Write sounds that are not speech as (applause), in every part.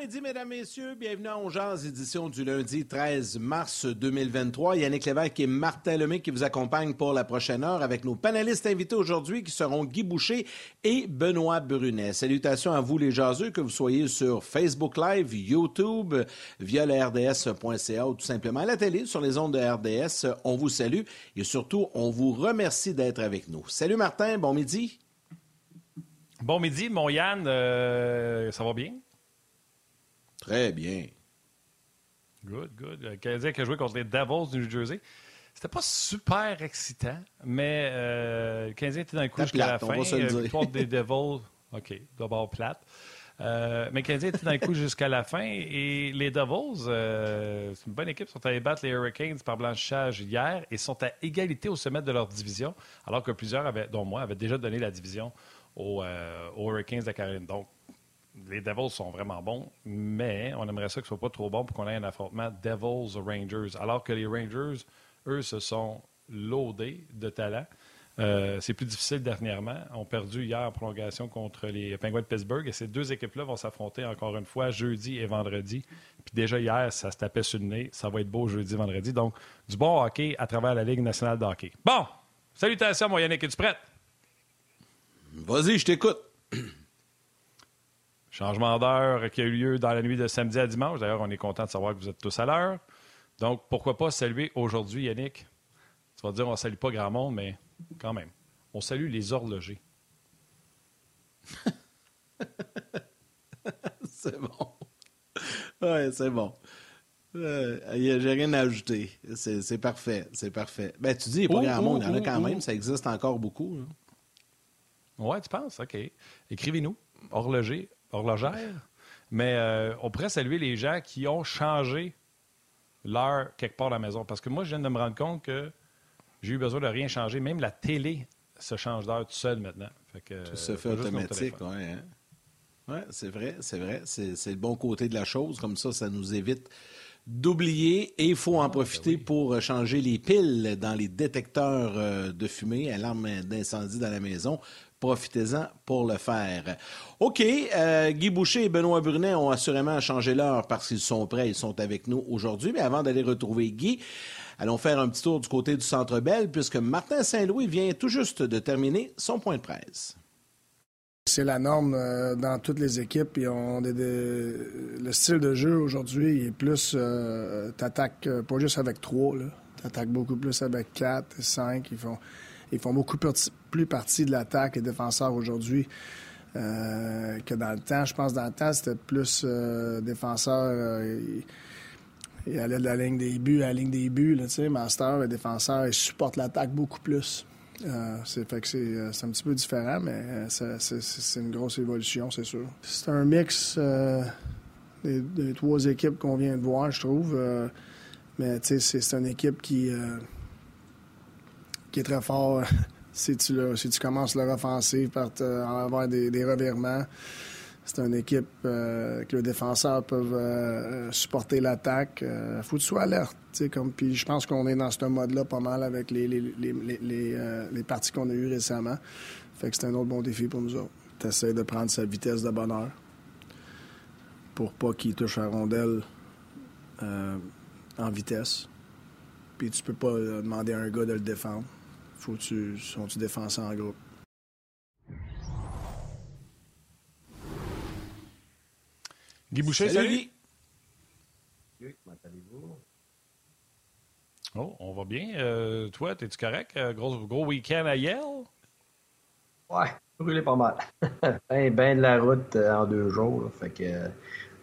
Midi, mesdames, messieurs. Bienvenue à Ongeance, édition du lundi 13 mars 2023. Yannick Lévesque et Martin Lemay qui vous accompagnent pour la prochaine heure avec nos panélistes invités aujourd'hui qui seront Guy Boucher et Benoît Brunet. Salutations à vous, les jaseux, que vous soyez sur Facebook Live, YouTube, via le RDS.ca ou tout simplement à la télé sur les ondes de RDS. On vous salue et surtout, on vous remercie d'être avec nous. Salut Martin, bon midi. Bon midi, mon Yann. Euh, ça va bien? Très bien. Good, good. Le Canadien qui a joué contre les Devils du New Jersey. C'était pas super excitant, mais euh, le Canadien était dans le coup jusqu'à la fin. Euh, victoire des (laughs) Devils, OK, d'abord plate. Euh, mais le Canadien était dans le coup jusqu'à la fin. Et les Devils, euh, c'est une bonne équipe, sont allés battre les Hurricanes par blanchissage hier et sont à égalité au sommet de leur division, alors que plusieurs, avaient, dont moi, avaient déjà donné la division aux, aux Hurricanes de Caroline. Donc, les Devils sont vraiment bons, mais on aimerait ça que ce soit pas trop bon pour qu'on ait un affrontement Devils-Rangers. Alors que les Rangers, eux, se sont loadés de talent. Euh, c'est plus difficile dernièrement. On perdu hier en prolongation contre les Penguins de Pittsburgh et ces deux équipes-là vont s'affronter encore une fois jeudi et vendredi. Puis déjà hier, ça se tapait sur le nez. Ça va être beau jeudi, vendredi. Donc, du bon hockey à travers la Ligue nationale de hockey. Bon, salutations, mon Yannick. Es-tu prête? Vas-y, je t'écoute. Changement d'heure qui a eu lieu dans la nuit de samedi à dimanche. D'ailleurs, on est content de savoir que vous êtes tous à l'heure. Donc, pourquoi pas saluer aujourd'hui, Yannick? Tu vas dire, on ne salue pas grand monde, mais quand même. On salue les horlogers. (laughs) c'est bon. Oui, c'est bon. Euh, J'ai rien à ajouter. C'est parfait. C'est parfait. Ben, tu dis, il n'y a pas grand monde. Il y en a quand même. Ça existe encore beaucoup. Oui, tu penses? OK. Écrivez-nous. Horloger, horlogère. Mais euh, on pourrait saluer les gens qui ont changé l'heure quelque part à la maison. Parce que moi, je viens de me rendre compte que j'ai eu besoin de rien changer. Même la télé se change d'heure tout seul maintenant. tout se fait automatique, oui. Hein? Ouais, c'est vrai, c'est vrai. C'est le bon côté de la chose. Comme ça, ça nous évite d'oublier et il faut en profiter ben pour changer les piles dans les détecteurs euh, de fumée, alarme d'incendie dans la maison profitez-en pour le faire. OK, euh, Guy Boucher et Benoît Brunet ont assurément changé l'heure parce qu'ils sont prêts, ils sont avec nous aujourd'hui. Mais avant d'aller retrouver Guy, allons faire un petit tour du côté du Centre Bell puisque Martin Saint-Louis vient tout juste de terminer son point de presse. C'est la norme euh, dans toutes les équipes. On, le style de jeu aujourd'hui est plus. Euh, t'attaques pas juste avec trois, T'attaques beaucoup plus avec quatre, cinq. Ils font, ils font beaucoup plus partie de l'attaque, les défenseurs aujourd'hui. Euh, que dans le temps. Je pense que dans le temps, c'était plus euh, défenseur. Euh, il, allait de la ligne des buts à la ligne des buts. Là, Master, le défenseur, il supporte l'attaque beaucoup plus. c'est fait que c'est, un petit peu différent, mais c'est, une grosse évolution, c'est sûr. C'est un mix des, trois équipes qu'on vient de voir, je trouve. mais c'est, une équipe qui qui est très fort (laughs) si tu, si tu commences leur offensive par avoir des, revirements. C'est une équipe euh, que les défenseurs peuvent euh, supporter l'attaque. Euh, faut que tu sois alerte. Comme, puis je pense qu'on est dans ce mode-là pas mal avec les, les, les, les parties qu'on a eues récemment. Fait que c'est un autre bon défi pour nous autres. Tu de prendre sa vitesse de bonheur pour pas qu'il touche la rondelle en vitesse. Puis tu peux pas demander à un gars de le défendre faut que tu, sont tu défenses en groupe. Guy Boucher, salut. salut. comment allez-vous? Oh, on va bien. Euh, toi, es-tu correct? Euh, gros, gros week-end à Yale? Ouais, brûlé pas mal. (laughs) ben, ben de la route euh, en deux jours. fait que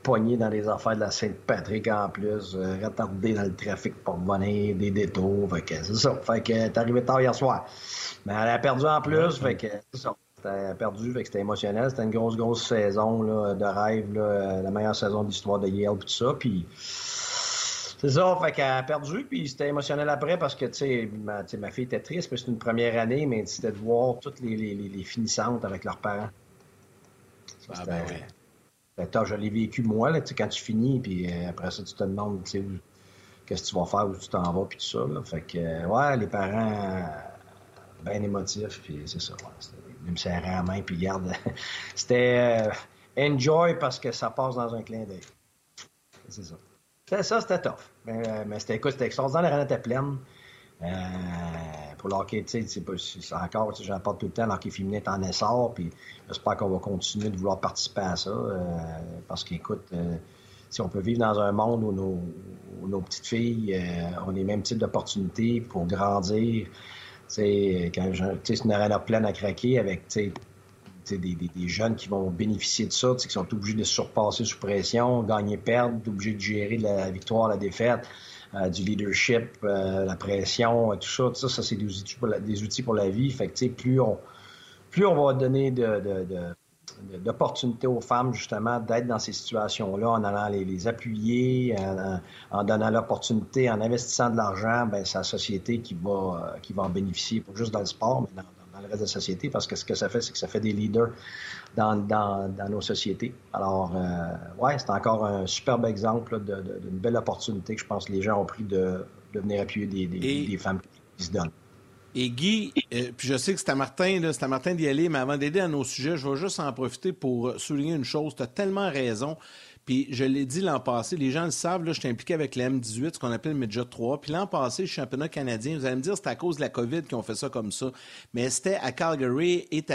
poigné dans les affaires de la Sainte-Patrick en plus, euh, retardé dans le trafic pour venir, des détours. Fait que c'est ça. Fait que t'es arrivé tard hier soir. Mais elle a perdu en plus, fait que c'est ça. C'était perdu, fait que c'était émotionnel. C'était une grosse, grosse saison là, de rêve, là, la meilleure saison de l'histoire de Yale, tout ça. Puis C'est ça, fait qu'elle a perdu, puis c'était émotionnel après parce que, tu sais, ma, ma, fille était triste, mais c'était une première année, mais c'était de voir toutes les, les, les, finissantes avec leurs parents. ah ben oui. Ben, je l'ai vécu moi, là, quand tu finis, puis euh, après ça, tu te demandes, qu'est-ce que tu vas faire, où tu t'en vas, puis tout ça, là. Fait que, euh, ouais, les parents, bien émotifs, puis c'est ça, ouais, ils me serraient la main, puis garde, (laughs) c'était euh, enjoy parce que ça passe dans un clin d'œil. C'est ça. Ça, c'était tough. Mais, euh, mais c'était, écoute, c'était extraordinaire. La ranette était pleine. Euh, pour l'hockey, tu sais, encore, j'en parle tout le temps, l'hockey féminin est en essor, puis j'espère qu'on va continuer de vouloir participer à ça, euh, parce qu'écoute, si on peut vivre dans un monde où nos, nos petites filles ont les mêmes types d'opportunités pour grandir, tu sais, c'est une arène pleine à craquer avec, tu sais, des, jeunes qui vont bénéficier de ça, qui sont obligés de se surpasser sous pression, gagner, perdre, obligés de gérer la victoire, la défaite, euh, du leadership, euh, la pression, tout ça. Tout ça, ça c'est des outils, pour la, des outils pour la vie. Plus on, plus on va donner d'opportunités aux femmes, justement, d'être dans ces situations-là en allant les, appuyer, en, donnant l'opportunité, en investissant de l'argent, ben, c'est la société qui va, qui va en bénéficier, pas juste dans le sport, mais dans, dans le reste de la société, parce que ce que ça fait, c'est que ça fait des leaders dans, dans, dans nos sociétés. Alors, euh, ouais, c'est encore un superbe exemple d'une belle opportunité que je pense que les gens ont pris de, de venir appuyer des, des, femmes qui se donnent. Et Guy, euh, puis je sais que c'est à Martin, c'est à Martin d'y aller, mais avant d'aider à nos sujets, je vais juste en profiter pour souligner une chose. Tu as tellement raison. Puis je l'ai dit l'an passé, les gens le savent, là, je suis impliqué avec le M18, ce qu'on appelle le Midget 3. Puis l'an passé, le championnat canadien, vous allez me dire, c'est à cause de la COVID qu'ils ont fait ça comme ça. Mais c'était à Calgary et tu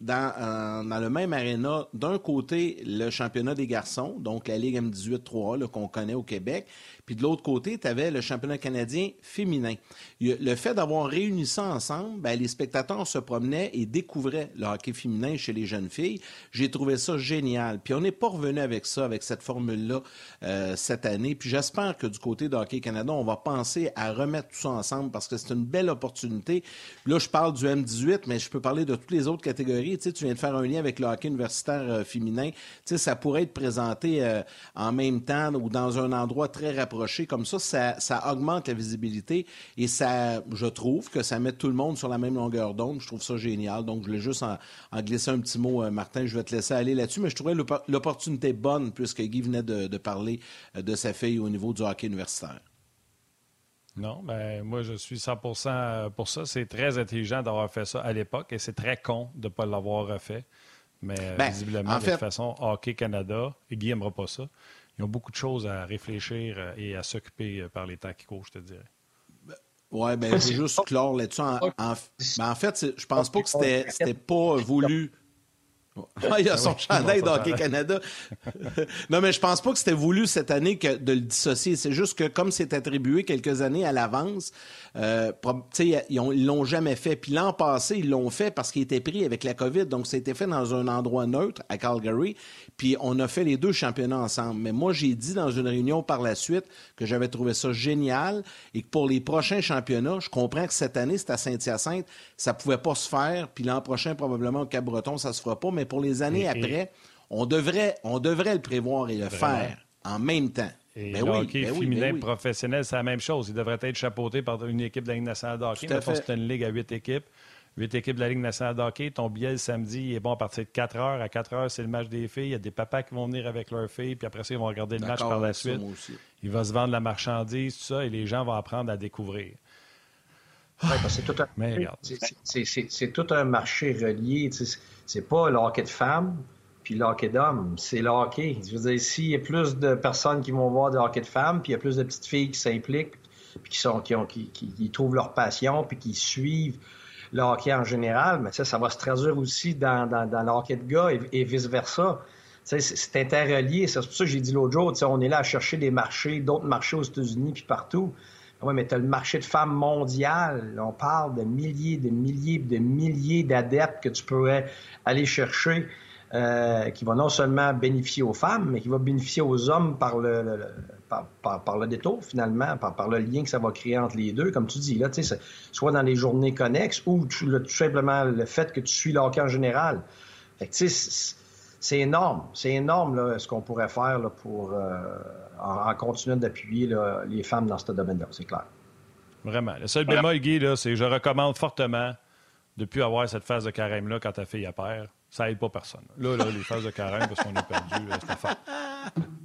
dans, euh, dans, le même aréna, d'un côté, le championnat des garçons, donc la Ligue M18-3 qu'on connaît au Québec, puis de l'autre côté, tu avais le championnat canadien féminin. Le fait d'avoir réuni ça ensemble, ben, les spectateurs se promenaient et découvraient le hockey féminin chez les jeunes filles. J'ai trouvé ça génial. Puis on n'est pas revenu avec ça, avec cette formule-là euh, cette année. Puis j'espère que du côté de Hockey Canada, on va penser à remettre tout ça ensemble parce que c'est une belle opportunité. Là, je parle du M18, mais je peux parler de toutes les autres catégories. Tu, viens de faire un lien avec le hockey universitaire euh, féminin. Ça pourrait être présenté euh, en même temps ou dans un endroit très rapproché comme ça, ça, augmente la visibilité et ça, je trouve que ça met tout le monde sur la même longueur d'onde. Je trouve ça génial. Donc, je voulais juste en, glisser un petit mot, euh, Martin. Je vais te laisser aller là-dessus, mais je trouvais l'opportunité bonne puisque Guy venait de, parler de sa fille au niveau du hockey universitaire. Non, ben moi je suis 100 pour ça. C'est très intelligent d'avoir fait ça à l'époque et c'est très con de ne pas l'avoir fait. Mais ben, visiblement, de toute façon, Hockey Canada, et Guy n'aimera pas ça, ils ont beaucoup de choses à réfléchir euh, et à s'occuper euh, par les temps qui courent, je te dirais. Oui, ben, c'est juste clore là-dessus. En, en, ben, en, fait, je pense pas que c'était pas voulu. Il a son chandail d'Hockey Canada. (laughs) non, mais je pense pas que c'était voulu cette année que de le dissocier. C'est juste que comme c'est attribué quelques années à l'avance, euh, ils l'ont jamais fait. Puis l'an passé, ils l'ont fait parce qu'il était pris avec la COVID. Donc, ça a été fait dans un endroit neutre à Calgary. Puis on a fait les deux championnats ensemble. Mais moi, j'ai dit dans une réunion par la suite que j'avais trouvé ça génial et que pour les prochains championnats, je comprends que cette année, c'est à Saint-Hyacinthe, ça pouvait pas se faire. Puis l'an prochain, probablement au Cap-Breton, ça se fera pas. Mais pour les années après, on devrait, on devrait le prévoir et le faire en même temps. Et ben le hockey ben féminin ben professionnel, c'est la même chose. Il devrait être chapeauté par une équipe de la Ligue nationale de hockey. Mais c'est une ligue à huit équipes. Huit équipes de la Ligue nationale de hockey. Ton billet le samedi est bon à partir de 4 heures. À 4 heures, c'est le match des filles. Il y a des papas qui vont venir avec leurs filles, puis après ça, ils vont regarder le match par la suite. Il va se vendre la marchandise, tout ça, et les gens vont apprendre à découvrir. c'est tout, tout, un marché relié. C'est pas le de femmes, puis le hockey d'hommes, c'est le hockey. Je veux dire, s'il y a plus de personnes qui vont voir du hockey de femmes, puis il y a plus de petites filles qui s'impliquent, puis qui, sont, qui, ont, qui, qui, trouvent leur passion, puis qui suivent le en général, mais ça, ça va se traduire aussi dans, dans, dans de gars et, vice-versa. C'est interrelié. C'est pour ça que j'ai dit l'autre jour, on est là à chercher des marchés, d'autres marchés aux États-Unis puis partout. Oui, mais tu as le marché de femmes mondial. On parle de milliers, de milliers, de milliers d'adeptes que tu pourrais aller chercher. Euh, qui va non seulement bénéficier aux femmes, mais qui va bénéficier aux hommes par le, par, le détour, finalement, par, le lien que ça va créer entre les deux, comme tu dis, là, soit dans les journées connexes ou tout, simplement le fait que tu suis le hockey en général. Fait que, c'est énorme. C'est énorme ce qu'on pourrait faire pour en, continuant d'appuyer les femmes dans ce domaine-là, c'est clair. Vraiment. Le seul bémol, Guy, c'est je recommande fortement de ne plus avoir cette phase de carême-là quand ta fille a. Ça aide pas personne. Là, là les phases de carême, parce qu'on est perdu, ça fait.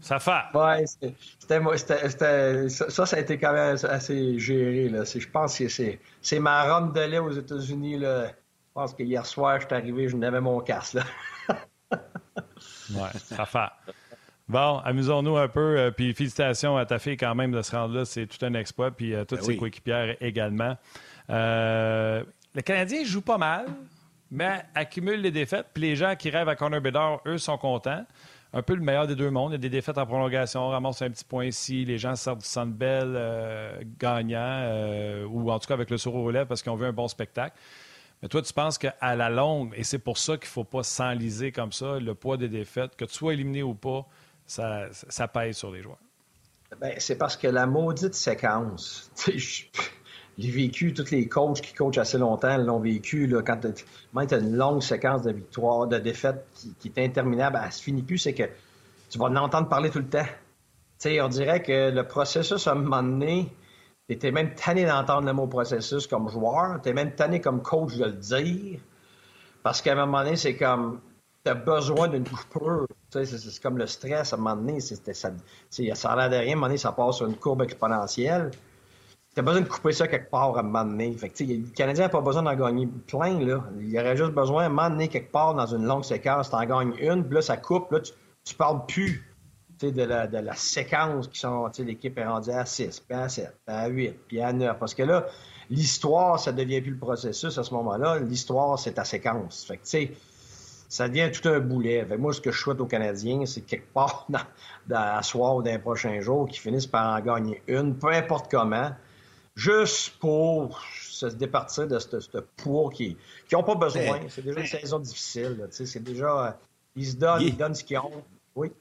Ça fait. Ouais, c'était, ça, ça a été quand même assez géré. Là. Je pense que c'est, c'est ma ronde de lait aux États-Unis. Là. Je pense que hier soir, je suis arrivé, je n'avais mon casque. Là. Ouais, ça fait. Bon, amusons-nous un peu. Euh, puis félicitations à ta fille quand même de se rendre là. C'est tout un exploit. Puis à euh, toutes ben ses coéquipières également. Euh, le Canadien joue pas mal, mais accumule les défaites. Puis les gens qui rêvent à Corner Bedard, eux, sont contents. Un peu le meilleur des deux mondes. Il y a des défaites en prolongation, ramasse un petit point ici. Les gens sortent du centre belle gagnant, ou en tout cas avec le sourire au lèvres parce qu'ils ont vu un bon spectacle. Mais toi, tu penses qu'à la longue, et c'est pour ça qu'il ne faut pas s'enliser comme ça, le poids des défaites, que tu sois éliminé ou pas, ça, pèse sur les joueurs? Ben, c'est parce que la maudite séquence, (laughs) j'ai vécu, tous les coachs qui coachent assez longtemps l'ont vécu. Là, quand tu as une longue séquence de victoires, de défaites qui, est interminable, elle se finit plus, c'est que tu vas en entendre parler tout le temps. sais, on dirait que le processus, à un moment donné, tu même tanné d'entendre le mot processus comme joueur, tu es même tanné comme coach de le dire, parce qu'à un moment donné, c'est comme tu as besoin d'une coupure. C'est comme le stress, à un moment donné, ça, ça l'air de rien, à un moment donné, ça passe sur une courbe exponentielle. Tu as besoin de couper ça quelque part à un moment donné. Fait le Canadien n'a pas besoin d'en gagner plein. Là. Il aurait juste besoin, à un moment donné, quelque part, dans une longue séquence, tu en gagnes une, puis là, ça coupe, là, tu, tu parles plus de la, de la séquence qui sont, l'équipe est rendue à 6, puis à 7, puis à 8, puis à 9. Parce que là, l'histoire, ça devient plus le processus à ce moment-là. L'histoire, c'est ta séquence. Fait que, tu sais, ça devient tout un boulet. moi, ce que je souhaite aux Canadiens, c'est quelque part (laughs) dans, dans, à soir ou dans les prochains jours qu'ils finissent par en gagner une, peu importe comment, juste pour se départir de ce poids qui n'ont pas besoin. C'est déjà une saison difficile. C'est déjà. Euh, ils se donnent, ils donnent ce qu'ils ont. Oui.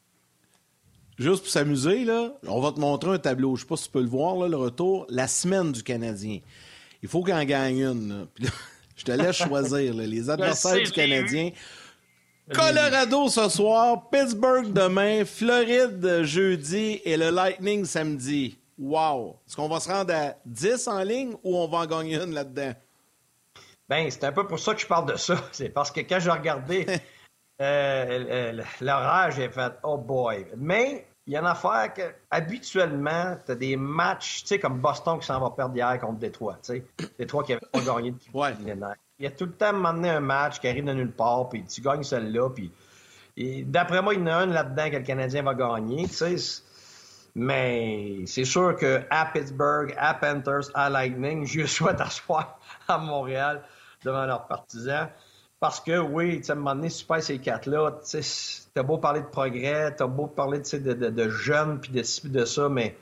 Juste pour s'amuser, là, on va te montrer un tableau. Je ne sais pas si tu peux le voir, là, le retour. La semaine du Canadien. Il faut qu'il en gagne une. (laughs) je te laisse choisir les adversaires du Canadien. Colorado ce soir, Pittsburgh demain, Floride jeudi et le Lightning samedi. Wow! Est-ce qu'on va se rendre à 10 en ligne ou on va en gagner une là-dedans? Ben, c'est un peu pour ça que je parle de ça. (laughs) C'est parce que quand j'ai regardé (laughs) euh, l'horaire, j'ai fait Oh boy! Mais il y a une affaire que habituellement, tu as des matchs, tu sais, comme Boston qui s'en va perdre hier contre Détroit. Tu sais, (clears throat) Détroit qui n'avait pas gagné depuis ouais. Il y a tout le temps m'emmener un match qui arrive de nulle part, puis tu gagnes celle-là, puis d'après moi, il y en a un là-dedans que le Canadien va gagner, tu sais. Mais c'est sûr que à Pittsburgh, à Panthers, à Lightning, je souhaite asseoir à Montréal devant leurs partisans. Parce que oui, tu sais, à un moment donné, passes ces quatre-là, tu sais, t'as beau parler de progrès, t'as beau parler de, de, de jeunes, puis de ci, de ça, mais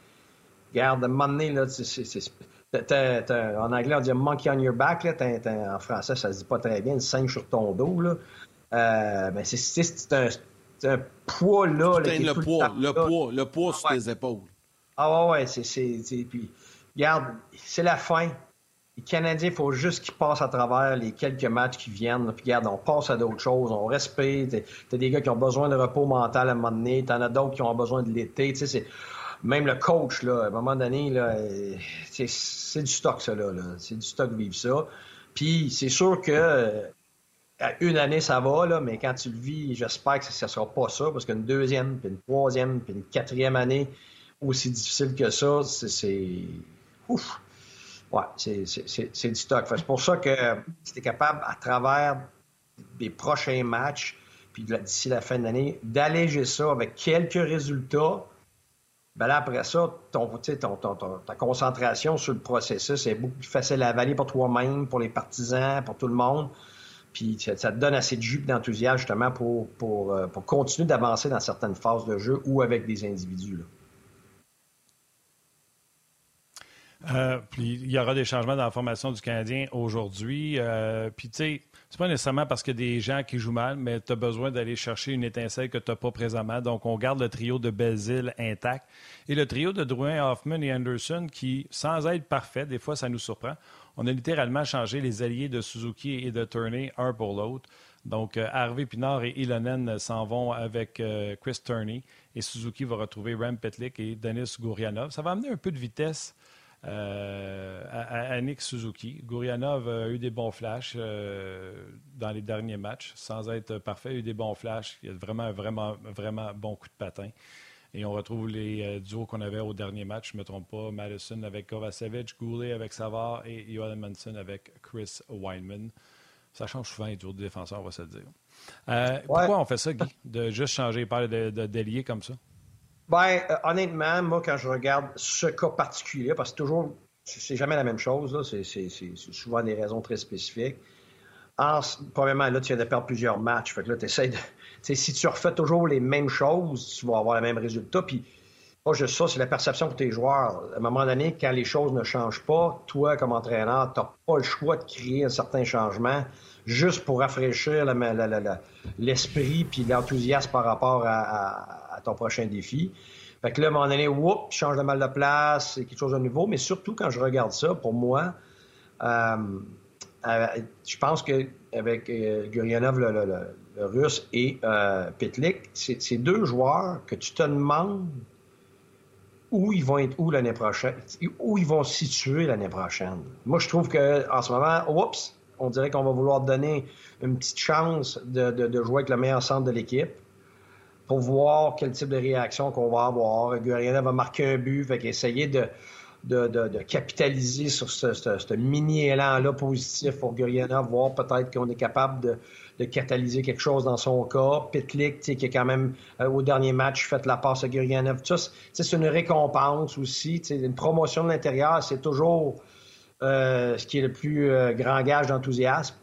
regarde, à un moment donné, là, c'est en anglais, on dit monkey on your back. Là, en français, ça se dit pas très bien, une singe sur ton dos. Là. Euh, ben, c'est un, un, poids là. là le, poids, le, poids, le poids sur tes épaules. Ah ouais, ouais, c'est. Puis, regarde, c'est la fin. Les Canadiens, il faut juste qu'ils passent à travers les quelques matchs qui viennent. Puis regarde, on passe à d'autres choses, on respecte. T'as des gars qui ont besoin de repos mental à un moment donné, t'en as d'autres qui ont besoin de l'été. Même le coach, là, à un moment donné, là, c'est du stock, ça, là. C'est du stock vivre ça. Puis c'est sûr que à une année, ça va, là, mais quand tu le vis, j'espère que ça ne sera pas ça, parce qu'une deuxième, puis une troisième, puis une quatrième année aussi difficile que ça, c'est. Ouf! Ouais, c'est du stock. C'est pour ça que si tu es capable, à travers des prochains matchs, puis d'ici la fin de l'année, d'alléger ça avec quelques résultats, ben là, après ça, ton, ta concentration sur le processus est beaucoup plus facile à avaler pour toi-même, pour les partisans, pour tout le monde. Puis ça, te donne assez de jus d'enthousiasme justement pour, pour, euh, pour continuer d'avancer dans certaines phases de jeu ou avec des individus. Euh, puis il y aura des changements dans la formation du Canadien aujourd'hui. Euh, puis tu sais, c'est pas nécessairement parce a des gens qui jouent mal, mais tu as besoin d'aller chercher une étincelle que tu n'as pas présentement. Donc, on garde le trio de Belzile intact. Et le trio de Drouin, Hoffman et Anderson, qui, sans être parfait, des fois, ça nous surprend. On a littéralement changé les alliés de Suzuki et de Turney un pour l'autre. Donc, Harvey Pinard et Ilonen s'en vont avec Chris Turney et Suzuki va retrouver Ram Petlik et Denis Gourianov. Ça va amener un peu de vitesse à, Nick Suzuki. Gourianov a eu des bons flashs dans les derniers matchs, sans être parfait, il a eu des bons flashs. Il a vraiment, vraiment, vraiment bon coup de patin. Et on retrouve les euh, duos qu'on avait au dernier match, je ne me trompe pas, Madison avec Kovacevic, Goulet avec Savard et Johan Manson avec Chris Weinman. Ça change souvent les duos de défenseurs, on va se le dire. Euh, pourquoi on fait ça, Guy, de juste changer par de, de, comme ça? Ben, euh, honnêtement, moi, quand je regarde ce cas particulier, parce que toujours, c'est jamais la même chose, c'est souvent des raisons très spécifiques. En, premièrement, là, tu viens de perdre plusieurs matchs. Fait que là, (laughs) tu essaies de si tu refais toujours les mêmes choses, tu vas avoir le même résultat. Puis, pas juste ça, c'est la perception que tes joueurs. À un moment donné, quand les choses ne changent pas, toi, comme entraîneur, tu n'as pas le choix de créer un certain changement juste pour rafraîchir l'esprit puis l'enthousiasme par rapport à, ton prochain défi. Fait que là, à un moment donné, whoop, change de mal de place, c'est quelque chose de nouveau. Mais surtout, quand je regarde ça, pour moi, euh, euh, je pense qu'avec euh, Guryanov, le, Russe et Pitlick, c'est deux joueurs que tu te demandes où ils vont être où l'année prochaine, où ils vont se situer l'année prochaine. Moi, je trouve qu'en ce moment, oups, on dirait qu'on va vouloir donner une petite chance de, jouer avec le meilleur centre de l'équipe pour voir quel type de réaction qu'on va avoir. Gurianov va marquer un but, fait essayer de, capitaliser sur ce, mini-élan-là positif pour Gurianov, voir peut-être qu'on est capable de, catalyser quelque chose dans son cas. Pitlick, qui a quand même, euh, au dernier match, fait la passe à Gurianov. c'est une récompense aussi. Une promotion de l'intérieur, c'est toujours euh, ce qui est le plus euh, grand gage d'enthousiasme.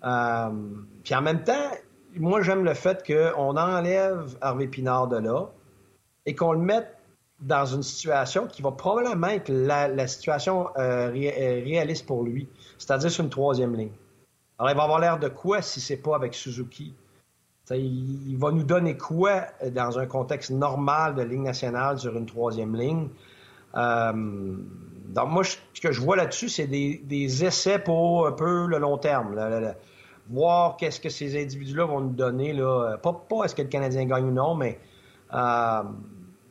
puis en même temps, moi, j'aime le fait qu'on enlève Harvey Pinard de là et qu'on le mette dans une situation qui va probablement être la, situation réaliste pour lui, c'est-à-dire sur une troisième ligne. Alors, il va avoir l'air de quoi si c'est pas avec Suzuki? il, va nous donner quoi dans un contexte normal de ligne nationale sur une troisième ligne? Euh, donc, moi, ce que je vois là-dessus, c'est des, essais pour un peu le long terme. Voir qu'est-ce que ces individus-là vont nous donner. Là. Pas, pas est-ce que le Canadien gagne ou non, mais euh,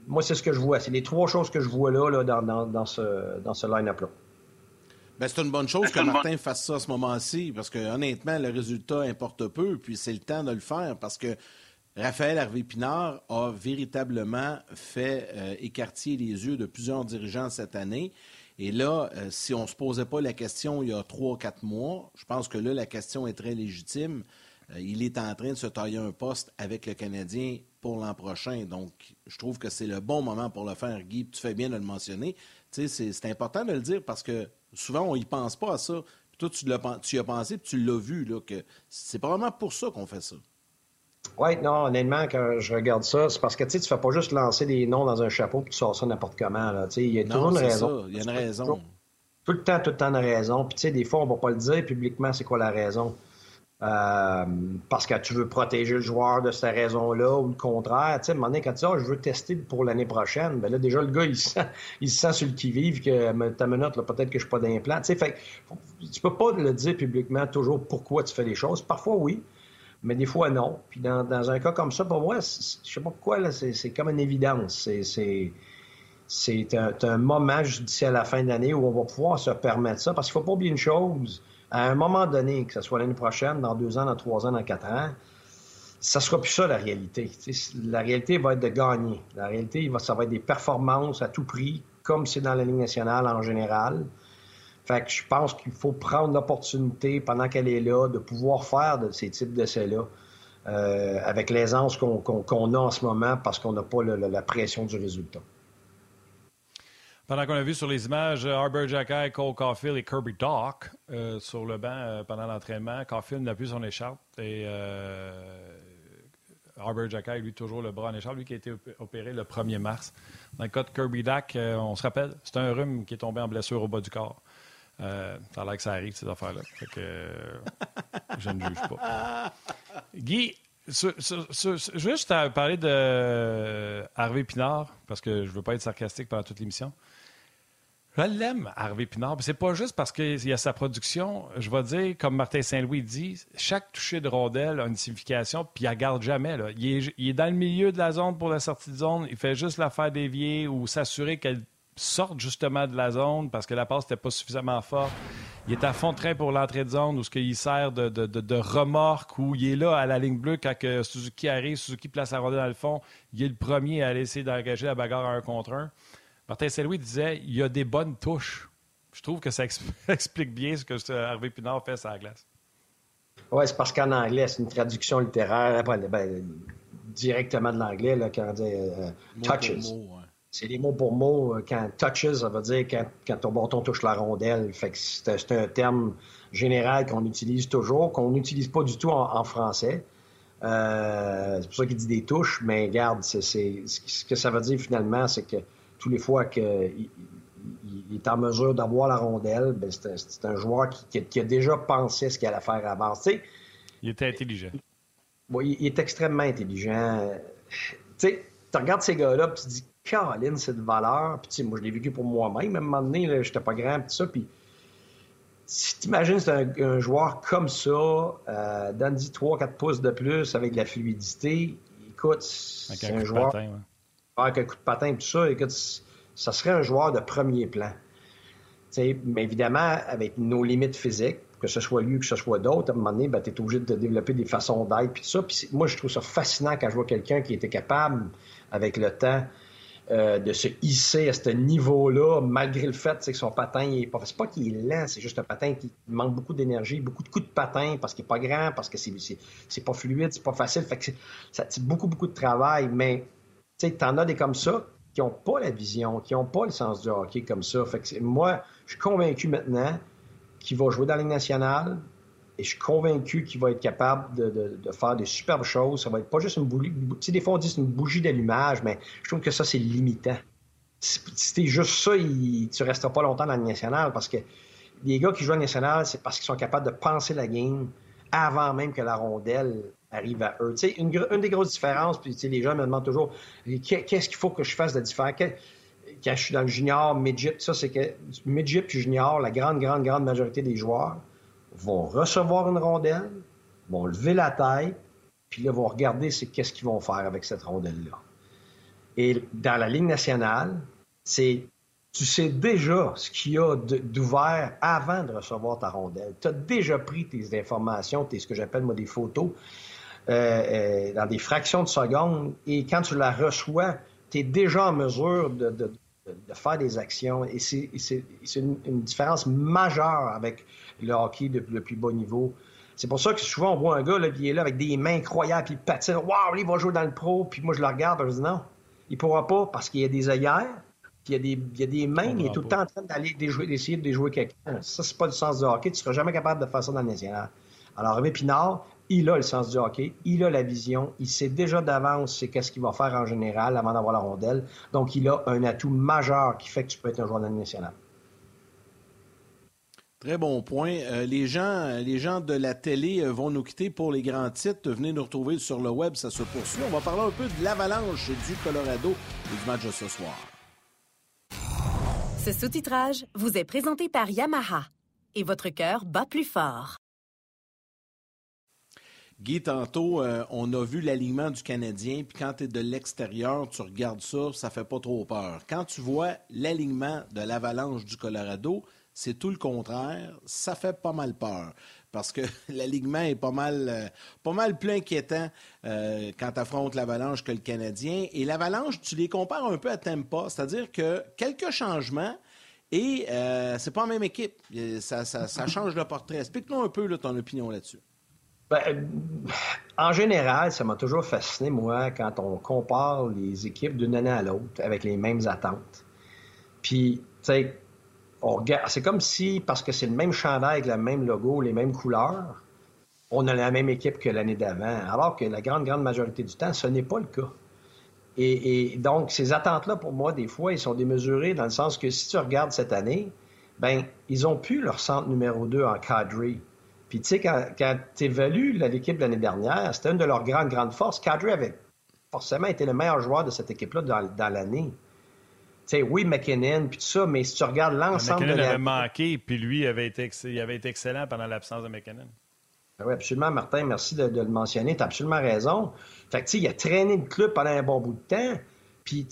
moi, c'est ce que je vois. C'est les trois choses que je vois là, dans, ce, dans ce line-up-là. Ben, c'est une bonne chose que Martin fasse ça à ce moment-ci, parce que honnêtement, le résultat importe peu, puis c'est le temps de le faire, parce que Raphaël Harvey-Pinard a véritablement fait euh, écartier les yeux de plusieurs dirigeants cette année. Et là, euh, si on ne se posait pas la question il y a trois, quatre mois, je pense que là, la question est très légitime. Euh, il est en train de se tailler un poste avec le Canadien pour l'an prochain. Donc, je trouve que c'est le bon moment pour le faire, Guy. Tu fais bien de le mentionner. C'est important de le dire parce que souvent, on y pense pas à ça. toi, tu, tu y as pensé, puis tu l'as vu, là, c'est probablement pour ça qu'on fait ça. Oui, non, honnêtement, quand je regarde ça, c'est parce que tu ne fais pas juste lancer des noms dans un chapeau et tu sors ça n'importe comment. Il y a toujours une raison. Il y a une raison. Tout, le temps, tout le temps, une raison. Puis, tu sais, des fois, on ne va pas le dire publiquement, c'est quoi la raison. Euh, parce que tu veux protéger le joueur de cette raison-là ou le contraire. Tu sais, à un moment donné, quand tu dis, oh, je veux tester pour l'année prochaine, ben là, déjà, le gars, il se sent, (laughs) il sent sur le qui-vive que ta minute, peut-être que je suis pas d'implant. Tu sais, fait tu peux pas le dire publiquement toujours pourquoi tu fais les choses. Parfois, oui, mais des fois, non. Puis dans, dans un cas comme ça, pour moi, je sais pas pourquoi, c'est comme une évidence. C'est un, un, moment d'ici à la fin de l'année où on va pouvoir se permettre ça. Parce qu'il faut pas oublier une chose à un moment donné, que ce soit l'année prochaine, dans deux ans, dans trois ans, dans quatre ans, ça sera plus ça la réalité. la réalité va être de gagner. La réalité, ça va être des performances à tout prix, comme c'est dans la Ligue nationale en général. Fait que je pense qu'il faut prendre l'opportunité pendant qu'elle est là de pouvoir faire ces types d'essais-là euh, avec l'aisance qu'on a en ce moment parce qu'on n'a pas la pression du résultat. Pendant qu'on a vu sur les images Arbor Jacky, Cole Caulfield et Kirby Dock euh, sur le banc euh, pendant l'entraînement, Caulfield n'a plus son écharpe et euh, Arbor Jacky, lui, toujours le bras en écharpe, lui qui a été opéré le 1er mars. Dans le cas de Kirby Dock, on se rappelle, c'est un rhume qui est tombé en blessure au bas du corps. Ça a l'air que ça arrive, ces affaires-là. je ne juge pas. Guy, juste parler de Harvey Pinard, parce que je ne veux pas être sarcastique pendant toute l'émission. Je l'aime, Harvey Pinard. C'est pas juste parce qu'il y a sa production. Je vais dire, comme Martin Saint-Louis dit, chaque toucher de rondelle a une signification, puis il la garde jamais. Il, est, dans le milieu de la zone pour la sortie de zone. Il fait juste la faire dévier ou s'assurer qu'elle sorte justement de la zone parce que la passe n'était pas suffisamment forte. Il est à fond de train pour l'entrée de zone où ce qu'il sert de, de, remorque, où il est là à la ligne bleue quand Suzuki arrive, Suzuki place la rondelle dans le fond. Il est le premier à aller essayer d'engager la bagarre à un contre un. Martin Saint-Louis disait il y a des bonnes touches. Je trouve que ça (laughs) explique bien ce que Harvey Pinard fait sur la glace. Oui, c'est parce qu'en anglais, c'est une traduction littéraire, ben, directement de l'anglais, quand on dit euh, touches. C'est des mots pour mots. Euh, quand touches, ça veut dire quand, ton bâton touche la rondelle. Fait que c'est un terme général qu'on utilise toujours, qu'on n'utilise pas du tout en, français. Euh, c'est pour ça qu'il dit des touches, mais regarde, c'est, ce que ça veut dire finalement, c'est que tous les fois qu'il est en mesure d'avoir la rondelle, ben c'est un, joueur qui, a déjà pensé ce qu'il allait faire avant. il était intelligent. Oui, il est extrêmement intelligent. Tu sais, tu regardes ces gars-là, tu te dis, Caroline, c'est de valeur. Puis, moi, je l'ai vécu pour moi-même. À un moment donné, j'étais pas grand, puis ça. Puis, si tu imagines, c'est un, joueur comme ça, euh, donne 3-4 pouces de plus avec de la fluidité. Écoute, c'est un joueur avec un coup de patin, tout ça, écoute, ça serait un joueur de premier plan. mais évidemment, avec nos limites physiques, que ce soit lui ou que ce soit d'autres, à un moment donné, ben, tu es obligé de développer des façons d'être, puis tout ça. Puis moi, je trouve ça fascinant quand je vois quelqu'un qui était capable, avec le temps, euh, de se hisser à ce niveau-là, malgré le fait que son patin, il est pas... c'est pas qu'il est lent, c'est juste un patin qui manque beaucoup d'énergie, beaucoup de coups de patin, parce qu'il est pas grand, parce que c'est, pas fluide, c'est pas facile. Fait que ça c'est beaucoup, beaucoup de travail, mais tu en as des comme ça qui n'ont pas la vision, qui n'ont pas le sens du hockey comme ça. Fait moi, je suis convaincu maintenant qu'il va jouer dans la Ligue nationale et je suis convaincu qu'il va être capable de, faire des superbes choses. Ça va être pas juste une bougie. Tu sais, des fois, on dit c'est une bougie d'allumage, mais je trouve que ça, c'est limitant. Si c'était juste ça, il, tu resteras pas longtemps dans la Ligue nationale parce que les gars qui jouent en nationale, c'est parce qu'ils sont capables de penser la game avant même que la rondelle arrive à eux. Une, une, des grosses différences, puis les gens me demandent toujours qu'est-ce qu'il faut que je fasse de différent? Quand, je suis dans le junior, midget, ça, c'est que midget puis junior, la grande, grande, grande majorité des joueurs vont recevoir une rondelle, vont lever la taille, puis là, vont regarder c'est qu'est-ce qu'ils vont faire avec cette rondelle-là. Et dans la Ligue nationale, c'est tu sais déjà ce qu'il y a d'ouvert avant de recevoir ta rondelle. Tu as déjà pris tes informations, tes, ce que j'appelle moi des photos, euh, euh, dans des fractions de secondes. Et quand tu la reçois, tu es déjà en mesure de, faire des actions. Et c'est une, différence majeure avec le hockey de le plus bas niveau. C'est pour ça que souvent on voit un gars là, qui est là avec des mains incroyables, puis il patine. Waouh, il va jouer dans le pro. Puis moi, je le regarde, je dis non, il pourra pas parce qu'il y a des œillères, puis il y a des, il y a des mains, il est tout le temps en train d'aller d'essayer de déjouer quelqu'un. Ça, c'est pas du sens du hockey. Tu seras jamais capable de faire ça dans le national. Alors, Rémi Pinard, il a le sens du hockey, il a la vision, il sait déjà d'avance c'est qu'est-ce qu'il va faire en général avant d'avoir la rondelle. Donc, il a un atout majeur qui fait que tu peux être un joueur national. Très bon point. Euh, les, gens, les gens de la télé euh, vont nous quitter pour les grands titres. Venez nous retrouver sur le web, ça se poursuit. On va parler un peu de l'avalanche du Colorado et du match de ce soir. Ce sous-titrage vous est présenté par Yamaha et votre cœur bat plus fort. Guy, tantôt, euh, on a vu l'alignement du Canadien, puis quand tu es de l'extérieur, tu regardes ça, ça fait pas trop peur. Quand tu vois l'alignement de l'Avalanche du Colorado, c'est tout le contraire. Ça fait pas mal peur parce que (laughs) l'alignement est pas mal, euh, pas mal plus inquiétant euh, quand tu affrontes l'Avalanche que le Canadien. Et l'Avalanche, tu les compares un peu à Tampa, c'est-à-dire que quelques changements et euh, c'est pas la même équipe. Ça, change le portrait. Explique-nous un peu ton opinion là-dessus. Ben, en général, ça m'a toujours fasciné, moi, quand on compare les équipes d'une année à l'autre avec les mêmes attentes. Puis, tu sais, c'est comme si, parce que c'est le même chandail avec le même logo, les mêmes couleurs, on a la même équipe que l'année d'avant. Alors que la grande, grande majorité du temps, ce n'est pas le cas. Et, donc, ces attentes-là, pour moi, des fois, ils sont démesurées dans le sens que si tu regardes cette année, ben, ils ont pu leur centre numéro 2 en cadre. Puis, tu sais, quand, tu évalues l'équipe de l'année dernière, c'était une de leurs grandes, grandes forces. Kadri avait forcément été le meilleur joueur de cette équipe-là dans, l'année. Oui, McKinnon, puis tout ça, mais si tu regardes l'ensemble de la... avait manqué, puis lui avait été, il avait été excellent pendant l'absence de McKinnon. Ben oui, absolument, Martin, merci de, le mentionner. Tu as absolument raison. Fait que, tu sais, il a traîné le club pendant un bon bout de temps. Puis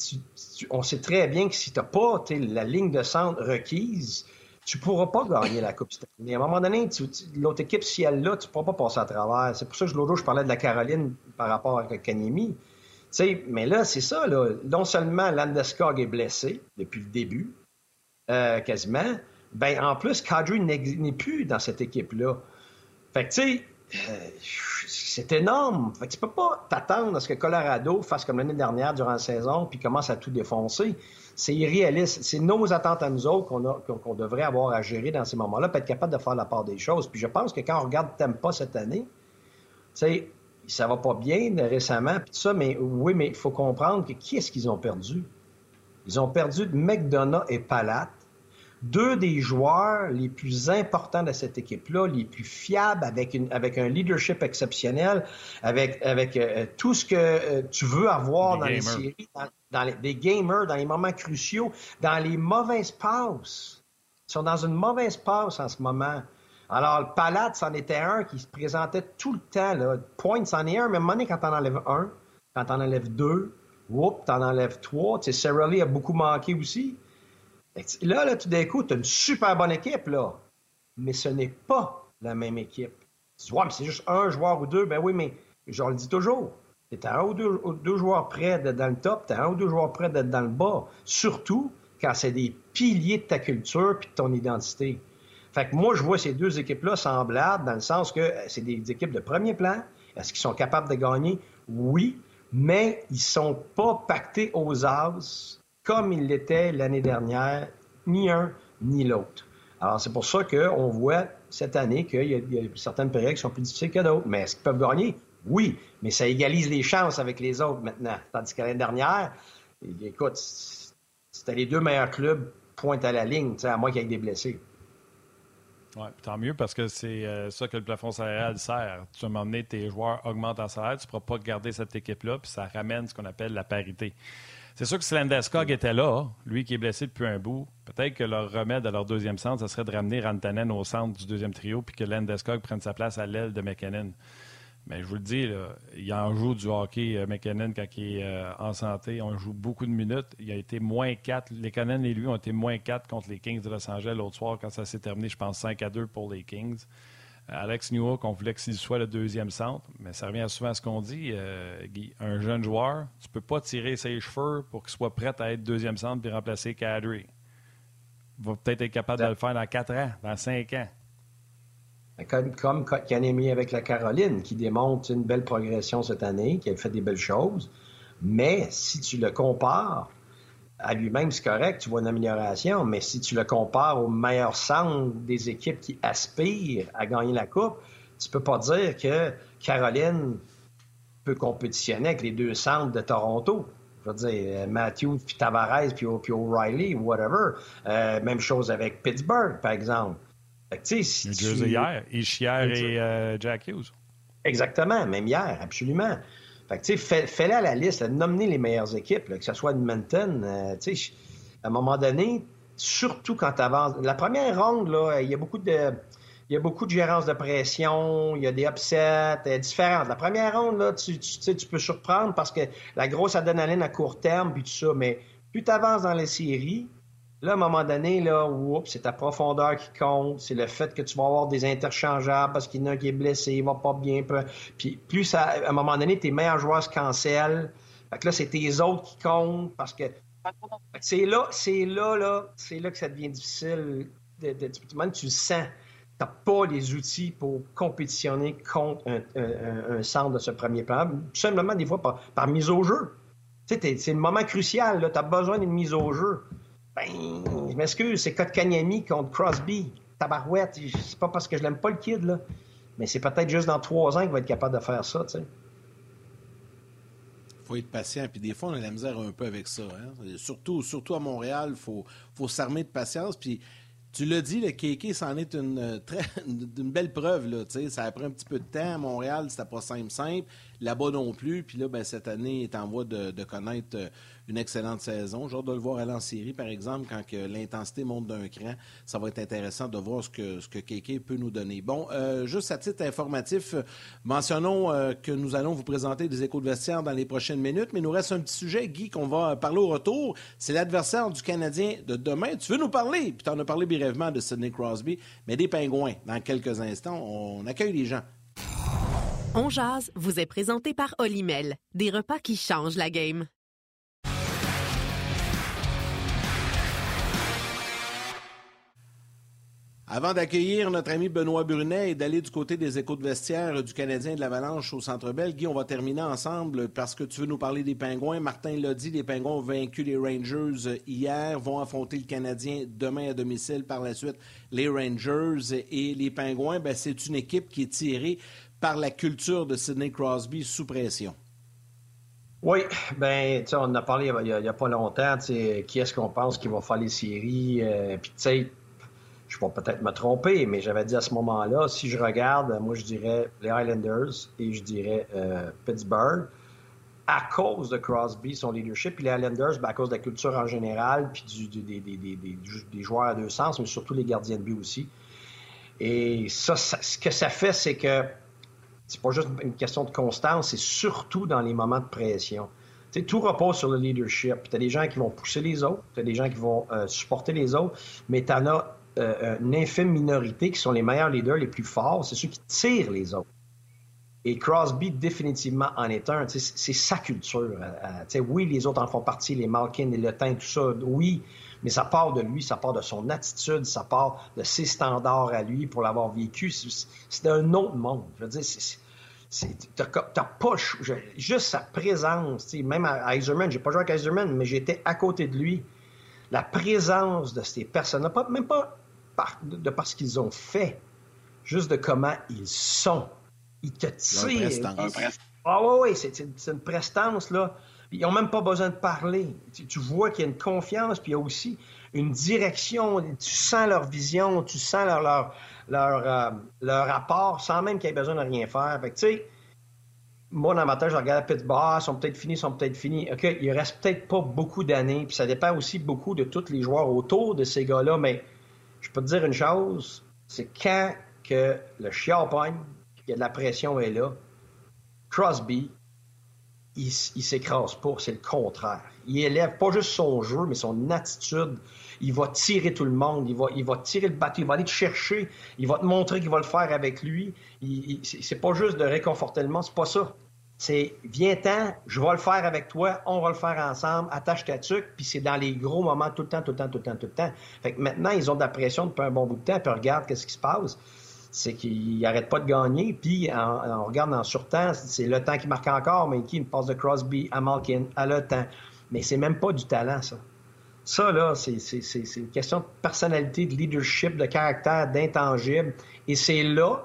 on sait très bien que si tu n'as pas la ligne de centre requise, tu ne pourras pas gagner la Coupe Mais à un moment donné, l'autre équipe, si elle l'a, tu ne pourras pas passer à travers. C'est pour ça que l'autre jour, je parlais de la Caroline par rapport à Mais là, c'est ça. Là. Non seulement Landeskog est blessé depuis le début, euh, quasiment, ben en plus, Kadri n'est plus dans cette équipe-là. Fait que, tu sais, euh, c'est énorme. Fait que tu peux pas t'attendre à ce que Colorado fasse comme l'année dernière durant la saison puis commence à tout défoncer. C'est irréaliste. C'est nos attentes à nous autres qu'on devrait avoir à gérer dans ces moments-là, puis être capable de faire la part des choses. Puis je pense que quand on regarde Tempa cette année, tu sais, ça va pas bien récemment, puis tout ça, mais oui, mais il faut comprendre que qui est-ce qu'ils ont perdu? Ils ont perdu McDonough et Palat deux des joueurs les plus importants de cette équipe-là, les plus fiables, avec, une, avec un leadership exceptionnel, avec, avec euh, tout ce que euh, tu veux avoir dans les séries, dans, les, des gamers, dans les moments cruciaux, dans les mauvaises passes. Ils sont dans une mauvaise passe en ce moment. Alors, le Palade, c'en était un qui se présentait tout le temps. Là. Point, c'en est un, mais à quand t'en enlèves un, quand t'en enlèves deux, whoop, t'en enlèves trois. Tu sais, Sarah Lee a beaucoup manqué aussi. Là, là, tout d'un coup, tu as une super bonne équipe, là. Mais ce n'est pas la même équipe. Tu dis, ouais, mais c'est juste un joueur ou deux. Ben oui, mais je le dis toujours. Tu es un ou deux, joueurs près d'être dans le top, tu un ou deux joueurs près d'être dans le bas. Surtout quand c'est des piliers de ta culture puis de ton identité. Fait que moi, je vois ces deux équipes-là semblables dans le sens que euh, c'est des équipes de premier plan. Est-ce qu'ils sont capables de gagner? Oui, mais ils sont pas pactés aux as comme il l'était l'année dernière, ni un ni l'autre. Alors, c'est pour ça qu'on voit cette année qu'il y, a certaines périodes qui sont plus difficiles que d'autres. Mais est-ce qu'ils peuvent gagner? Oui, mais ça égalise les chances avec les autres maintenant. Tandis que l'année dernière, écoute, c'était les deux meilleurs clubs pointent à la ligne, à moins qu'il y ait des blessés. Oui, tant mieux parce que c'est euh, ça que le plafond salarial sert. Tu vas m'emmener tes joueurs augmentent en salaire, tu ne pourras pas garder cette équipe-là, puis ça ramène ce qu'on appelle la parité. C'est sûr que si Landeskog était là, lui qui est blessé depuis un bout, peut-être que leur remède à leur deuxième centre, ce serait de ramener Rantanen au centre du deuxième trio puis que Landeskog prenne sa place à l'aile de McKinnon. Mais je vous le dis, il en joue du hockey, euh, McKinnon, quand il est euh, en santé. On joue beaucoup de minutes. Il a été moins 4. Les Canadiens et lui ont été moins 4 contre les Kings de Los Angeles l'autre soir quand ça s'est terminé, je pense, 5 à 2 pour les Kings. Alex Newhook, on voulait qu'il soit le deuxième centre, mais ça revient souvent à ce qu'on dit, euh, Guy. Un jeune joueur, tu peux pas tirer ses cheveux pour qu'il soit prêt à être deuxième centre puis remplacer Kadri. Il va peut-être être capable de le faire dans quatre ans, dans cinq ans. Comme, comme avec la Caroline, qui démontre une belle progression cette année, qui a fait des belles choses. Mais si tu le compares à lui-même, c'est correct, tu vois une amélioration, mais si tu le compares au meilleur centre des équipes qui aspirent à gagner la Coupe, tu peux pas dire que Caroline peut compétitionner avec les deux centres de Toronto. Je veux dire, Matthews, puis Tavares, puis, O'Reilly, whatever. Euh, même chose avec Pittsburgh, par exemple. Tu... hier, Ishier et euh, Jack Hughes. Exactement, même hier, absolument. Fait tu sais, fais-le à la liste, nommer les meilleures équipes, que ce soit Edmonton. Euh, tu sais, à un moment donné, surtout quand tu avances. La première ronde, là, il y a beaucoup de. Il y a beaucoup de gérance de pression, il y a des upsets euh, différentes. La première ronde, là, tu, tu, tu peux surprendre parce que la grosse adrénaline à court terme, puis tout ça, mais plus tu avances dans les séries, Là, à un moment donné, là, c'est ta profondeur qui compte, c'est le fait que tu vas avoir des interchangeables parce qu'il y en a un qui est blessé, il va pas bien. Puis plus ça, à un moment donné, tes meilleurs joueurs se cancellent. Fait que là, c'est tes autres qui comptent parce que (laughs) c'est là, c'est là, là, c'est là que ça devient difficile. De, de, même tu le sens. Tu n'as pas les outils pour compétitionner contre un, centre de ce premier plan. Tout simplement, des fois, par, par mise au jeu. C'est le moment crucial. Tu as besoin d'une mise au jeu. Ben, je m'excuse, c'est Kotkaniemi contre Crosby. Tabarouette, c'est pas parce que je l'aime pas le kid, là. Mais c'est peut-être juste dans trois ans qu'il va être capable de faire ça, tu sais. faut être patient. Puis des fois, on a la misère un peu avec ça. Hein. Surtout, surtout à Montréal, faut, faut s'armer de patience. Puis tu l'as dit, le Kéké, c'en est une, euh, (laughs) très, belle preuve. Là, ça a pris un petit peu de temps. À Montréal, c'était pas simple, simple. Là-bas non plus. Puis là, ben, cette année, il est en voie de, connaître euh, une excellente saison. J'ai hâte de le voir aller en série, par exemple, quand l'intensité monte d'un cran. Ça va être intéressant de voir ce que, ce Kéké peut nous donner. Bon, euh, juste à titre informatif, mentionnons euh, que nous allons vous présenter des échos de vestiaire dans les prochaines minutes, mais il nous reste un petit sujet, Guy, qu'on va parler au retour. C'est l'adversaire du Canadien de demain. Tu veux nous parler, puis tu en as parlé brièvement de Sidney Crosby, mais des Pingouins. Dans quelques instants, on accueille les gens. On jase vous est présenté par Olimel, des repas qui changent la game. Avant d'accueillir notre ami Benoît Brunet et d'aller du côté des échos de vestiaire du Canadien de l'Avalanche au Centre Bell, Guy, on va terminer ensemble parce que tu veux nous parler des Pingouins. Martin l'a dit, les Pingouins ont vaincu les Rangers hier, vont affronter le Canadien demain à domicile. Par la suite, les Rangers et les Pingouins, ben, c'est une équipe qui est tirée par la culture de Sidney Crosby sous pression. Oui, ben, tu on en a parlé il n'y a, pas longtemps, qui est-ce qu'on pense qui va faire les séries, euh, puis tu sais, je vais peut-être me tromper, mais j'avais dit à ce moment-là, si je regarde, moi je dirais les Highlanders et je dirais euh, Pittsburgh, à cause de Crosby, son leadership, puis les Highlanders, ben, à cause de la culture en général, puis des, des, des, des, joueurs à deux sens, mais surtout les gardiens de but aussi. Et ça, ce que ça fait, c'est que c'est pas juste une question de constance, c'est surtout dans les moments de pression. tout repose sur le leadership. Tu as des gens qui vont pousser les autres, tu as des gens qui vont euh, supporter les autres, mais tu en as euh, une infime minorité qui sont les meilleurs leaders, les plus forts, c'est ceux qui tirent les autres. Et Crosby, définitivement, en est un. C'est sa culture. Euh, oui, les autres en font partie, les Malkin, les Le tout ça, oui, mais ça part de lui, ça part de son attitude, ça part de ses standards à lui pour l'avoir vécu. C'est un autre monde. Je veux dire, t'as pas juste sa présence, même à Eiserman, j'ai pas joué avec Eiserman, mais j'étais à côté de lui. La présence de ces personnes, pas, même pas de parce qu'ils ont fait, juste de comment ils sont. Ils te tirent. Ah oui, oui, c'est une prestance, là. Ils n'ont même pas besoin de parler. Tu, vois qu'il y a une confiance, puis il y a aussi une direction. Tu sens leur vision, tu sens leur, leur, leur, euh, leur rapport sans même qu'ils aient besoin de rien faire. Fait tu sais, moi, dans ma tête, je regarde Pittsburgh, ils sont peut-être finis, ils sont peut-être finis. OK, il reste peut-être pas beaucoup d'années, puis ça dépend aussi beaucoup de tous les joueurs autour de ces gars-là, mais je peux te dire une chose, c'est quand que le chien pogne, que la pression est là, Crosby, il, il s'écrase pas, c'est le contraire. Il élève pas juste son jeu, mais son attitude. Il va tirer tout le monde, il va, il tirer le bateau, il va aller te chercher, il va te montrer qu'il va le faire avec lui. c'est pas juste de réconforter le monde, c'est pas ça c'est viens-t'en, je vais le faire avec toi, on va le faire ensemble, attache ta tuque, puis c'est dans les gros moments tout le temps, tout le temps, tout le temps, tout le temps. Fait que maintenant, ils ont de la pression depuis un bon bout de temps, puis regarde qu'est-ce qui se passe. C'est qu'ils n'arrêtent pas de gagner, puis on, regarde en surtemps, c'est le temps qui marque encore, mais qui une passe de Crosby à Malkin, à le temps. Mais c'est même pas du talent, ça. Ça, là, c'est une question de personnalité, de leadership, de caractère, d'intangible. Et c'est là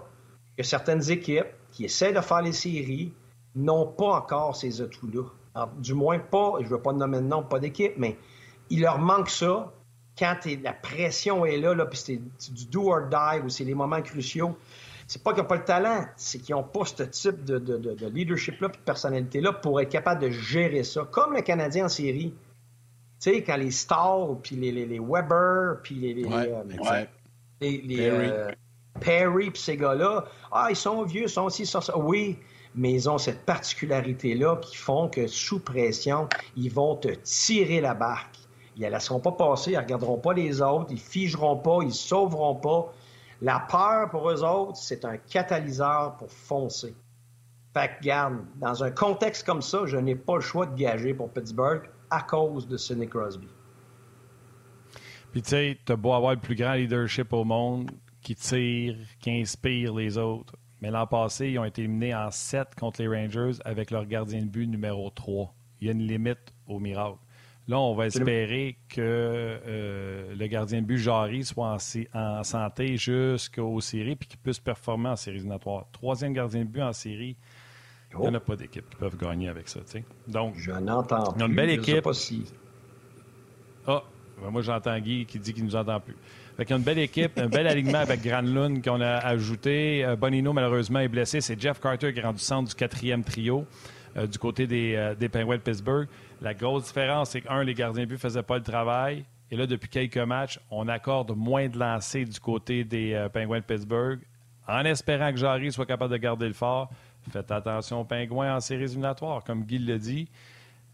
que certaines équipes qui essaient de faire les séries, n'ont pas encore ces atouts-là. Du moins pas, je ne veux pas nommer de nom, pas d'équipe, mais il leur manque ça quand la pression est là, là puis c'est du do or die ou c'est les moments cruciaux. C'est pas qu'ils n'ont pas le talent, c'est qu'ils n'ont pas ce type de, leadership-là de personnalité-là pour être capable de gérer ça. Comme le Canadien en série. Tu sais, quand les Stars, puis les, les, Weber, puis les, les, ouais, euh, Perry, euh, Perry puis ces gars-là, ah, ils sont vieux, ils sont aussi, ça. Oui, mais ils ont cette particularité-là qui font que sous pression, ils vont te tirer la barque. Ils ne la laisseront pas passer, ils ne regarderont pas les autres, ils ne figeront pas, ils ne sauveront pas. La peur pour eux autres, c'est un catalyseur pour foncer. Fait que, garde, dans un contexte comme ça, je n'ai pas le choix de gager pour Pittsburgh à cause de Sidney Crosby. Puis, tu sais, tu as beau avoir le plus grand leadership au monde qui tire, qui inspire les autres. Mais l'an passé, ils ont été éliminés en 7 contre les Rangers avec leur gardien de but numéro 3. Il y a une limite au miracle. Là, on va espérer que euh, le gardien de but Jarry soit en, santé jusqu'aux séries puis qu'il puisse performer en séries éliminatoires. Troisième gardien de but en série, il n'y en a pas d'équipe qui peuvent gagner avec ça. Donc, je n'entends plus. une belle équipe. si... Ah, ben moi j'entends Guy qui dit qu'il ne nous entend plus. Fait y a une belle équipe, un bel alignement avec Granlund qu'on a ajouté. Euh, Bonino, malheureusement, est blessé. C'est Jeff Carter qui est rendu centre du quatrième trio. du côté des, des Penguins de Pittsburgh. La grosse différence, c'est qu'un, les gardiens de but ne faisaient pas le travail. Et là, depuis quelques matchs, on accorde moins de lancers du côté des Penguins de Pittsburgh en espérant que Jarry soit capable de garder le fort. Faites attention aux Pingouins en séries éliminatoires, comme Guy le dit.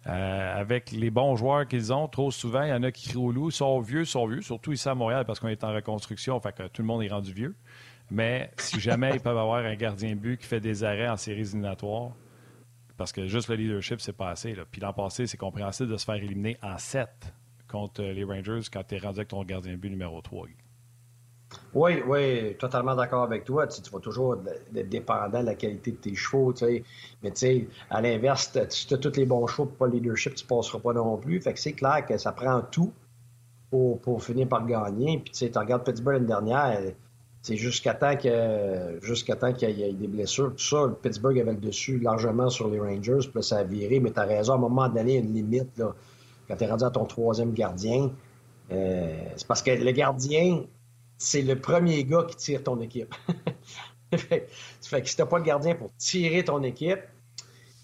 Euh, avec les bons joueurs qu'ils ont, trop souvent, il y en a qui crient au loup, sont vieux, sont vieux, surtout ici à Montréal parce qu'on est en reconstruction, fait que tout le monde est rendu vieux. Mais si jamais ils peuvent avoir un gardien but qui fait des arrêts en séries éliminatoires, parce que juste le leadership, c'est pas assez. Puis l'an passé, c'est compréhensible de se faire éliminer en 7 contre les Rangers quand tu es rendu avec ton gardien but numéro 3. Oui, oui, totalement d'accord avec toi. Tu, vas toujours être dépendant de la qualité de tes chevaux. Tu sais. Mais tu sais, à l'inverse, si tu as tous les bons chevaux pas le leadership, tu passeras pas non plus. Fait que c'est clair que ça prend tout pour, pour finir par gagner. Puis tu sais, tu regardes Pittsburgh l'année dernière, c'est jusqu'à temps que jusqu'à qu'il y ait des blessures, tout ça, Pittsburgh avait le dessus largement sur les Rangers, puis ça a viré, mais tu as raison, à un moment donné, il y a une limite. Là, quand tu es rendu à ton troisième gardien, euh, c'est parce que le gardien, c'est le premier gars qui tire ton équipe. (laughs) fait, que si t'as pas le gardien pour tirer ton équipe,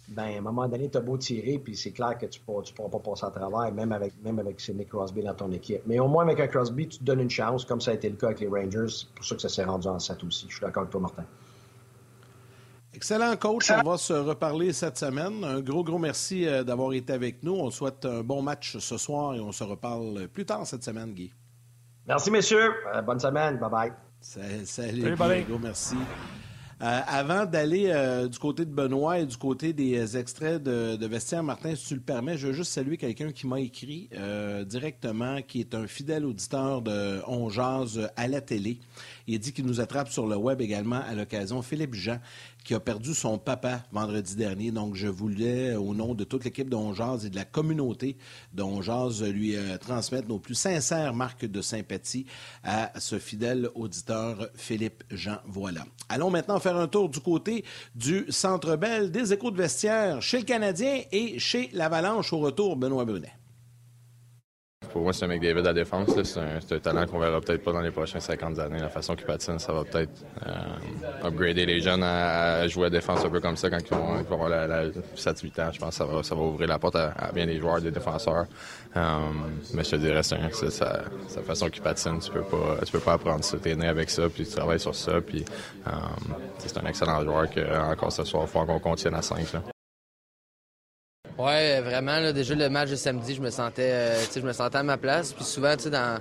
ben à un moment donné, tu as beau tirer, puis c'est clair que tu ne pourras pas passer à travers, même avec, même avec Crosby dans ton équipe. Mais au moins, avec un Crosby, tu te donnes une chance, comme ça a été le cas avec les Rangers. C'est pour ça que ça s'est rendu en 7 aussi. Je suis d'accord avec toi, Martin. Excellent coach, on va se reparler cette semaine. Un gros, gros merci euh, d'avoir été avec nous. On souhaite un bon match ce soir et on se reparle plus tard cette semaine, Guy. Merci, messieurs. Euh, bonne semaine. Bye-bye. Salut, salut merci. Euh, avant d'aller euh, du côté de Benoît et du côté des extraits de, de, vestiaire, Martin, si tu le permets, je veux juste saluer quelqu'un qui m'a écrit directement, qui est un fidèle auditeur de On à la télé. Il dit qu'il nous attrape sur le web également à l'occasion. Philippe Jean, qui a perdu son papa vendredi dernier. Donc, je voulais, au nom de toute l'équipe d'Onjaz et de la communauté d'Onjaz, lui euh, transmettre nos plus sincères marques de sympathie à ce fidèle auditeur Philippe Jean. Voilà. Allons maintenant faire un tour du côté du Centre Bell, des échos de vestiaire chez le Canadien et chez l'Avalanche au retour, Benoît Brunet. Pour moi, c'est un McDavid à défense. C'est un, talent qu'on verra peut-être pas dans les prochaines 50 années. La façon qu'il patine, ça va peut-être euh, upgrader les jeunes à, jouer à défense un peu comme ça quand ils vont, avoir la, la 7-8 ans. Je pense que ça va, ça va ouvrir la porte à, bien des joueurs, des défenseurs. Euh, mais je te dirais, c'est sa, façon qu'il patine. Tu peux pas, tu peux pas apprendre ça. Tu es né avec ça, puis tu travailles sur ça. Euh, c'est un excellent joueur que encore ce soir, il faut qu'on contienne à 5. Ouais, vraiment. déjà, le match de samedi, je me sentais, euh, je me sentais à ma place. Puis souvent, dans,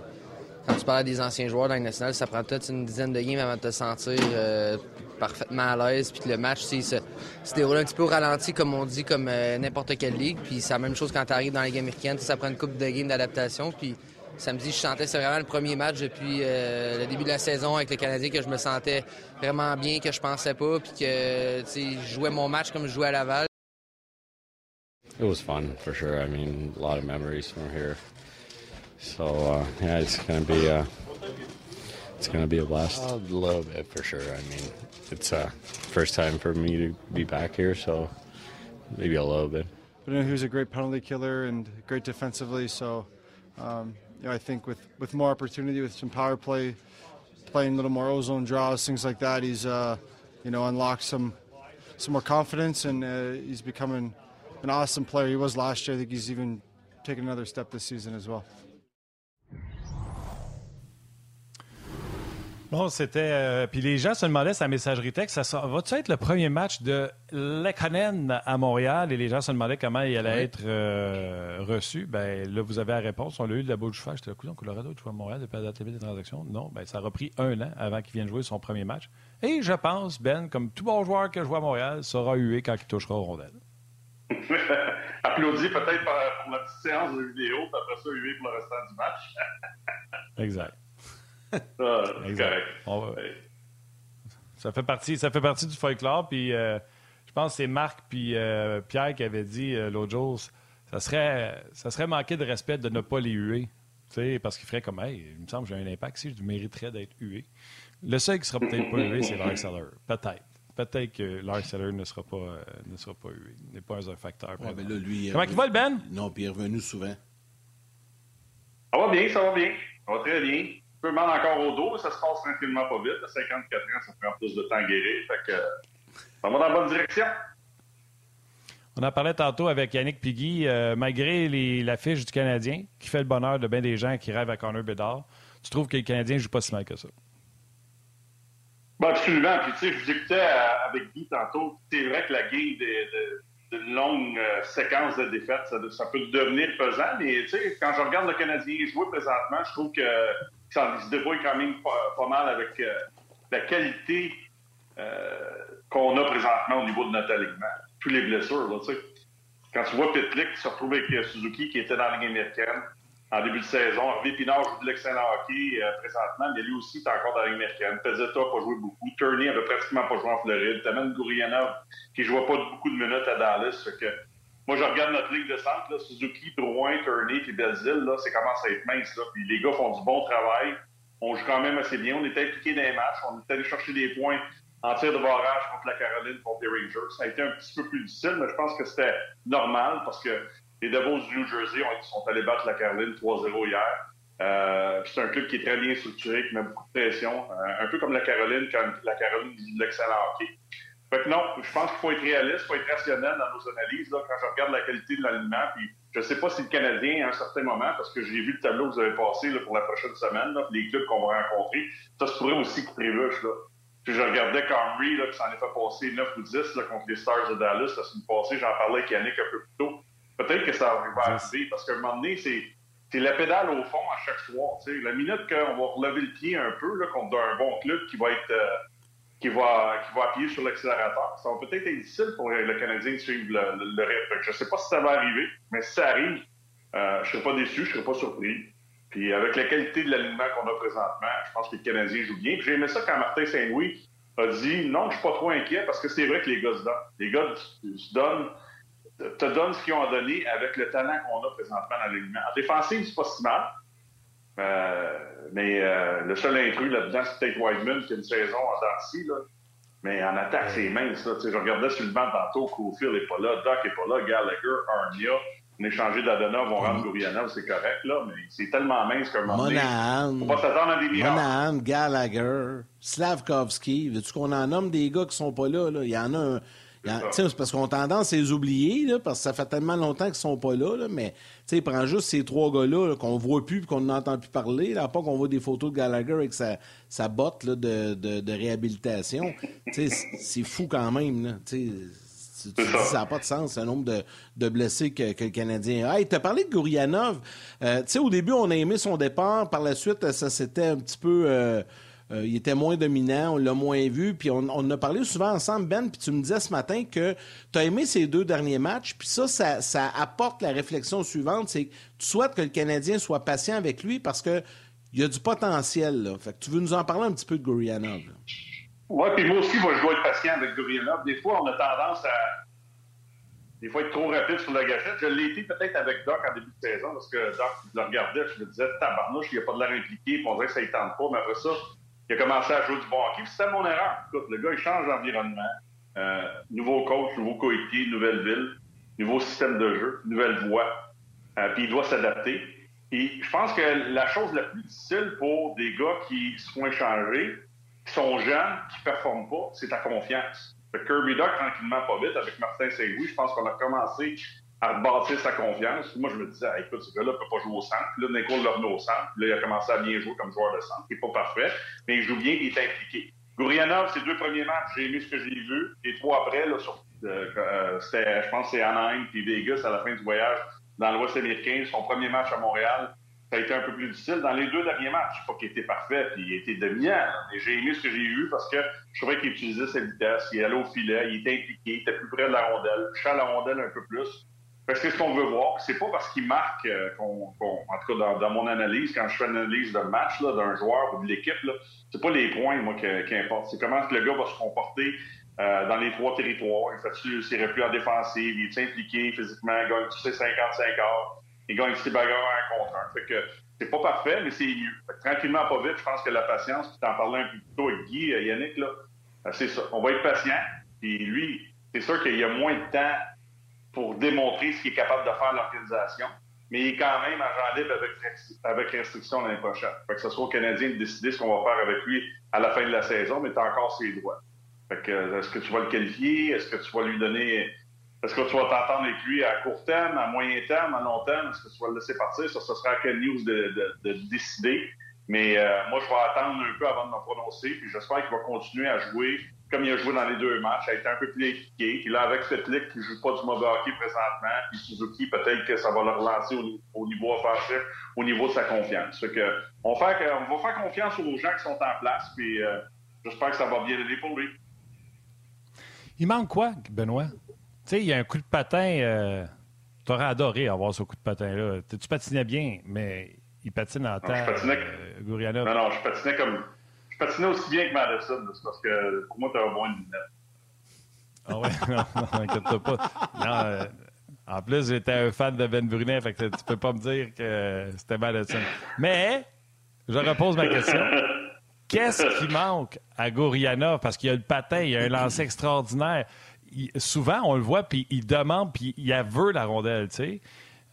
quand tu parles des anciens joueurs dans le national, ça prend peut-être une dizaine de games avant de te sentir euh, parfaitement à l'aise. Puis le match, se, se déroule un petit peu au ralenti, comme on dit, comme euh, n'importe quelle ligue. Puis c'est la même chose quand tu arrives dans les games américaines. Ça prend une coupe de games d'adaptation. Puis samedi, je sentais c'est vraiment le premier match depuis le début de la saison avec le Canadien que je me sentais vraiment bien, que je pensais pas. Puis que je jouais mon match comme je jouais à Laval. It was fun for sure. I mean, a lot of memories from here. So uh, yeah, it's gonna be uh, it's gonna be a blast. A little bit for sure. I mean, it's uh, first time for me to be back here, so maybe a little bit. But you know, he was a great penalty killer and great defensively. So um, you know, I think with with more opportunity, with some power play, playing a little more ozone draws, things like that, he's uh, you know unlocked some some more confidence and uh, he's becoming an awesome player. He was last year. I think he's even taken another step this season as well. Bon, c'était. Euh, puis les gens se demandaient sa messagerie texte, ça va-tu être le premier match de Lekkonen à Montréal? Et les gens se demandaient comment il allait être euh, reçu. Ben là, vous avez la réponse. On l'a eu de la bouche du J'étais le Colorado, tu vois Montréal depuis la TV des transactions. Non, ben ça a repris un an avant qu'il vienne jouer son premier match. Et je pense, Ben, comme tout bon joueur que je vois à Montréal, sera hué quand il touchera au rondelle. (laughs) Applaudi peut-être pour la petite séance de vidéo, puis après ça, hué pour le restant du match. (laughs) exact. (laughs) Ah, exact. Ça fait partie, ça fait partie du folklore. Puis euh, je pense que c'est Marc puis euh, Pierre qui avaient dit euh, l'autre jour, ça serait, ça serait manquer de respect de ne pas les huer. Parce qu'il ferait comme, hey, il me semble que j'ai un impact si je mériterais d'être hué. Le seul qui sera peut-être pas hué, c'est Larry Seller. Peut-être peut-être que Lars Seller ne sera pas, euh, ne sera pas eu. n'est pas un facteur. Ouais, ben là, lui, Comment il va, le Ben? Non, puis il est revenu souvent. Ça va bien, ça va bien. Ça va très bien. Un peu mal encore au dos, ça se passe tranquillement pas vite. À 54 ans, ça prend plus de temps à guérir. Fait que ça va dans la bonne direction. On en parlait tantôt avec Yannick Piggy. Euh, malgré l'affiche du Canadien, qui fait le bonheur de bien des gens qui rêvent à Connor Bedard, tu trouves que le Canadien ne joue pas si mal que ça? Ben absolument. Puis, tu sais, je vous écoutais euh, avec Guy tantôt. C'est vrai que la game d'une longue euh, séquence de défaites, ça, peut devenir pesant. Mais, tu sais, quand je regarde le Canadien jouer présentement, je trouve que ça se débrouille quand même pas, mal avec la qualité qu'on a présentement au niveau de notre alignement tous les blessures. Là, Quand tu vois Pitlick se retrouve avec euh, Suzuki qui était dans la Ligue américaine en début de saison, Harvey Pinard joue de l'excellent hockey euh, présentement, mais lui aussi est encore dans la Ligue américaine. Pezzetta n'a pas joué beaucoup. Turney n'avait pratiquement pas joué en Floride. T'amènes Gourianov qui ne jouait pas beaucoup de minutes à Dallas. moi, je regarde notre ligue de centre, Suzuki, Drouin, Turney puis Belzile, là, c'est commence à être mince. Là. Puis les gars font du bon travail. On joue quand même assez bien. On est impliqué dans les matchs. On est allé chercher des points en tir de barrage contre la Caroline, contre les Rangers. Ça a été un petit peu plus difficile, mais je pense que c'était normal parce que les Devils du New Jersey ont, sont allés battre la Caroline 3-0 hier. Euh, c'est un club qui est très bien structuré, qui met beaucoup de pression, euh, un peu comme la Caroline quand la Caroline de l'excellent hockey. Fait que non, je pense qu'il faut être réaliste, il faut être rationnel dans nos analyses. Quand je regarde la qualité de l'alignement, je ne sais pas si le Canadien, à un certain moment, parce que j'ai vu le tableau que vous avez passé pour la prochaine semaine, les clubs qu'on va rencontrer, ça se pourrait aussi qu'ils trébuche. Là. Puis je regardais Camry, là, qui s'en est fait passer 9 ou 10 là, contre les Stars de Dallas la semaine passée. J'en parlais avec Yannick un peu plus tôt. Peut-être que ça va arriver parce qu'à un moment donné, c'est, c'est la pédale au fond à chaque soir. La minute qu'on va relever le pied un peu là, contre un bon club qui va être euh, qui va, qui va appuyer sur l'accélérateur, ça va peut-être être difficile pour le Canadien de suivre le, le, rythme. Je ne sais pas si ça va arriver, mais si ça arrive, euh, je ne serai pas déçu, je ne serai pas surpris. Puis avec la qualité de l'alignement qu'on a présentement, je pense que le Canadien joue bien. J'ai aimé ça quand Martin Saint-Louis a dit non, je suis pas trop inquiet parce que c'est vrai que les gars se donnent. Les gars se donnent, te donnent ce qu'ils ont donné avec le talent qu'on a présentement dans l'alignement. En défensive, c'est pas si mal. Euh, mais euh, le seul intrus là-dedans, c'est peut-être Wideman qui a une saison en Darcy. Là. Mais en attaque, c'est mince. Là. Je regardais sur le banc tantôt, Cofield n'est pas là, Doc n'est pas là, Gallagher, Arnia on échangé d'Adona, on va rendre Gourianov, c'est correct, là, mais c'est tellement mince qu'un moment donné, faut pas s'attendre à des miracles. Monahan, Gallagher, Slavkovski, veux-tu qu'on en nomme des gars qui sont pas là, là? Il y en a un... C'est parce qu'on a tendance à les oublier, là, parce que ça fait tellement longtemps qu'ils sont pas là, là mais il prend juste ces trois gars-là qu'on voit plus et qu'on n'entend plus parler. Là, pas qu'on voit des photos de Gallagher avec sa, sa botte là, de, de, de réhabilitation. c'est fou quand même. Là, tu, dis, ça n'a pas de sens, le nombre de, blessés que, le Canadien a. Hey, tu as parlé de Gourianov. Euh, tu sais, au début, on a aimé son départ. Par la suite, ça s'était un petit peu. Euh, euh, il était moins dominant, on l'a moins vu, puis on, on, a parlé souvent ensemble, Ben, puis tu me disais ce matin que tu as aimé ces deux derniers matchs, puis ça, ça, apporte la réflexion suivante, c'est que tu souhaites que le Canadien soit patient avec lui parce que il y a du potentiel. Là. Fait que tu veux nous en parler un petit peu de Gourianov. Oui, puis moi aussi, je dois être patient avec Gourianov. Des fois, on a tendance à. Des fois, être trop rapide sur la gâchette. Je l'ai été peut-être avec Doc en début de saison, parce que Doc, je le regardais, je me disais, tabarnouche, il n'y a pas de l'air impliqué, puis on dirait que ça ne tente pas. Mais après ça, il a commencé à jouer du bon hockey, c'était mon erreur. Écoute, le gars, il change d'environnement. Euh, nouveau coach, nouveau coéquipier, nouvelle ville, nouveau système de jeu, nouvelle voie. Euh, puis il doit s'adapter. Et je pense que la chose la plus difficile pour des gars qui se font échanger, qui sont jeunes, qui ne performent pas, c'est ta confiance. Le Kirby Duck, tranquillement, pas vite, avec Martin Saint-Louis, je pense qu'on a commencé à rebâtir sa confiance. Moi, je me disais, écoute, ce gars-là ne peut pas jouer au centre. Là, Nico l'a remis au centre. Là, il a commencé à bien jouer comme joueur de centre. Il n'est pas parfait, mais il joue bien il est impliqué. Gourianov, ses deux premiers matchs, j'ai aimé ce que j'ai vu. Les trois après, là, sur, euh, euh, c'était, je pense c'est Anaheim puis Vegas à la fin du voyage dans l'Ouest américain. Son premier match à Montréal, ça a été un peu plus difficile. Dans les deux derniers matchs, pas qu'il était parfait, puis il était dominant. Mais j'ai aimé ce que j'ai vu parce que je trouvais qu'il utilisait sa vitesse, il allait au filet, il était impliqué, il était plus près de la rondelle, touchait à la rondelle un peu plus. Parce que ce qu'on veut voir. C'est pas parce qu'il marque, euh, qu'on, en tout cas dans, mon analyse, quand je fais une analyse de match d'un joueur ou de l'équipe, c'est pas les points, moi, qui, qui importe. C'est comment le gars va se comporter euh, dans les trois territoires. Il fait s'il plus en défensive, il est impliqué physiquement, il gagne tous ses 55 heures il gagne ses bagarres un contre un. Fait que c'est pas parfait, mais c'est tranquillement, pas vite, je pense que la patience, tu t'en parlais un peu plus tôt avec Guy, euh, Yannick, là, euh, c'est ça. On va être patient. Puis lui, c'est sûr qu'il y a moins de temps pour démontrer ce qu'il est capable de faire l'organisation, mais il est quand même agent libre avec, avec restriction l'année prochaine. Fait que ce soit au Canadien de décider ce qu'on va faire avec lui à la fin de la saison, mais tu as encore ses droits. Fait que, est-ce que tu vas le qualifier? Est-ce que tu vas lui donner Est-ce que tu vas t'entendre avec lui à court terme, à moyen terme, à long terme? Est-ce que tu vas le laisser partir? Ça, ce sera à Ken News de, de, décider. Mais euh, moi, je vais attendre un peu avant de me prononcer. Puis j'espère qu'il va continuer à jouer comme il a joué dans les deux matchs, a été un peu plus efficace. Puis là, avec cette ligue qui ne joue pas du mauvais hockey présentement, puis Suzuki, peut-être que ça va le relancer au, niveau offensif, au niveau de sa confiance. on, va faire confiance aux gens qui sont en place, puis euh, j'espère que ça va bien aller pour lui. Il manque quoi, Benoît? Tu sais, il y a un coup de patin. Euh, tu aurais adoré avoir ce coup de patin-là. Tu patinais bien, mais il patine en terre. Euh, non, non, je patinais comme je patinais aussi bien que Madison, c'est parce que pour moi, tu as moins de lunettes. Ah ouais, (laughs) non, non, inquiète pas. Non, euh, en plus, j'étais un fan de Ben Brunet, fait que tu peux pas me dire que c'était Madison. Mais, je repose ma question. (laughs) Qu'est-ce qui manque à Goriana? Parce qu'il y a le patin, il y a un lancer extraordinaire. souvent, on le voit, puis il demande, puis il veut la rondelle, tu sais.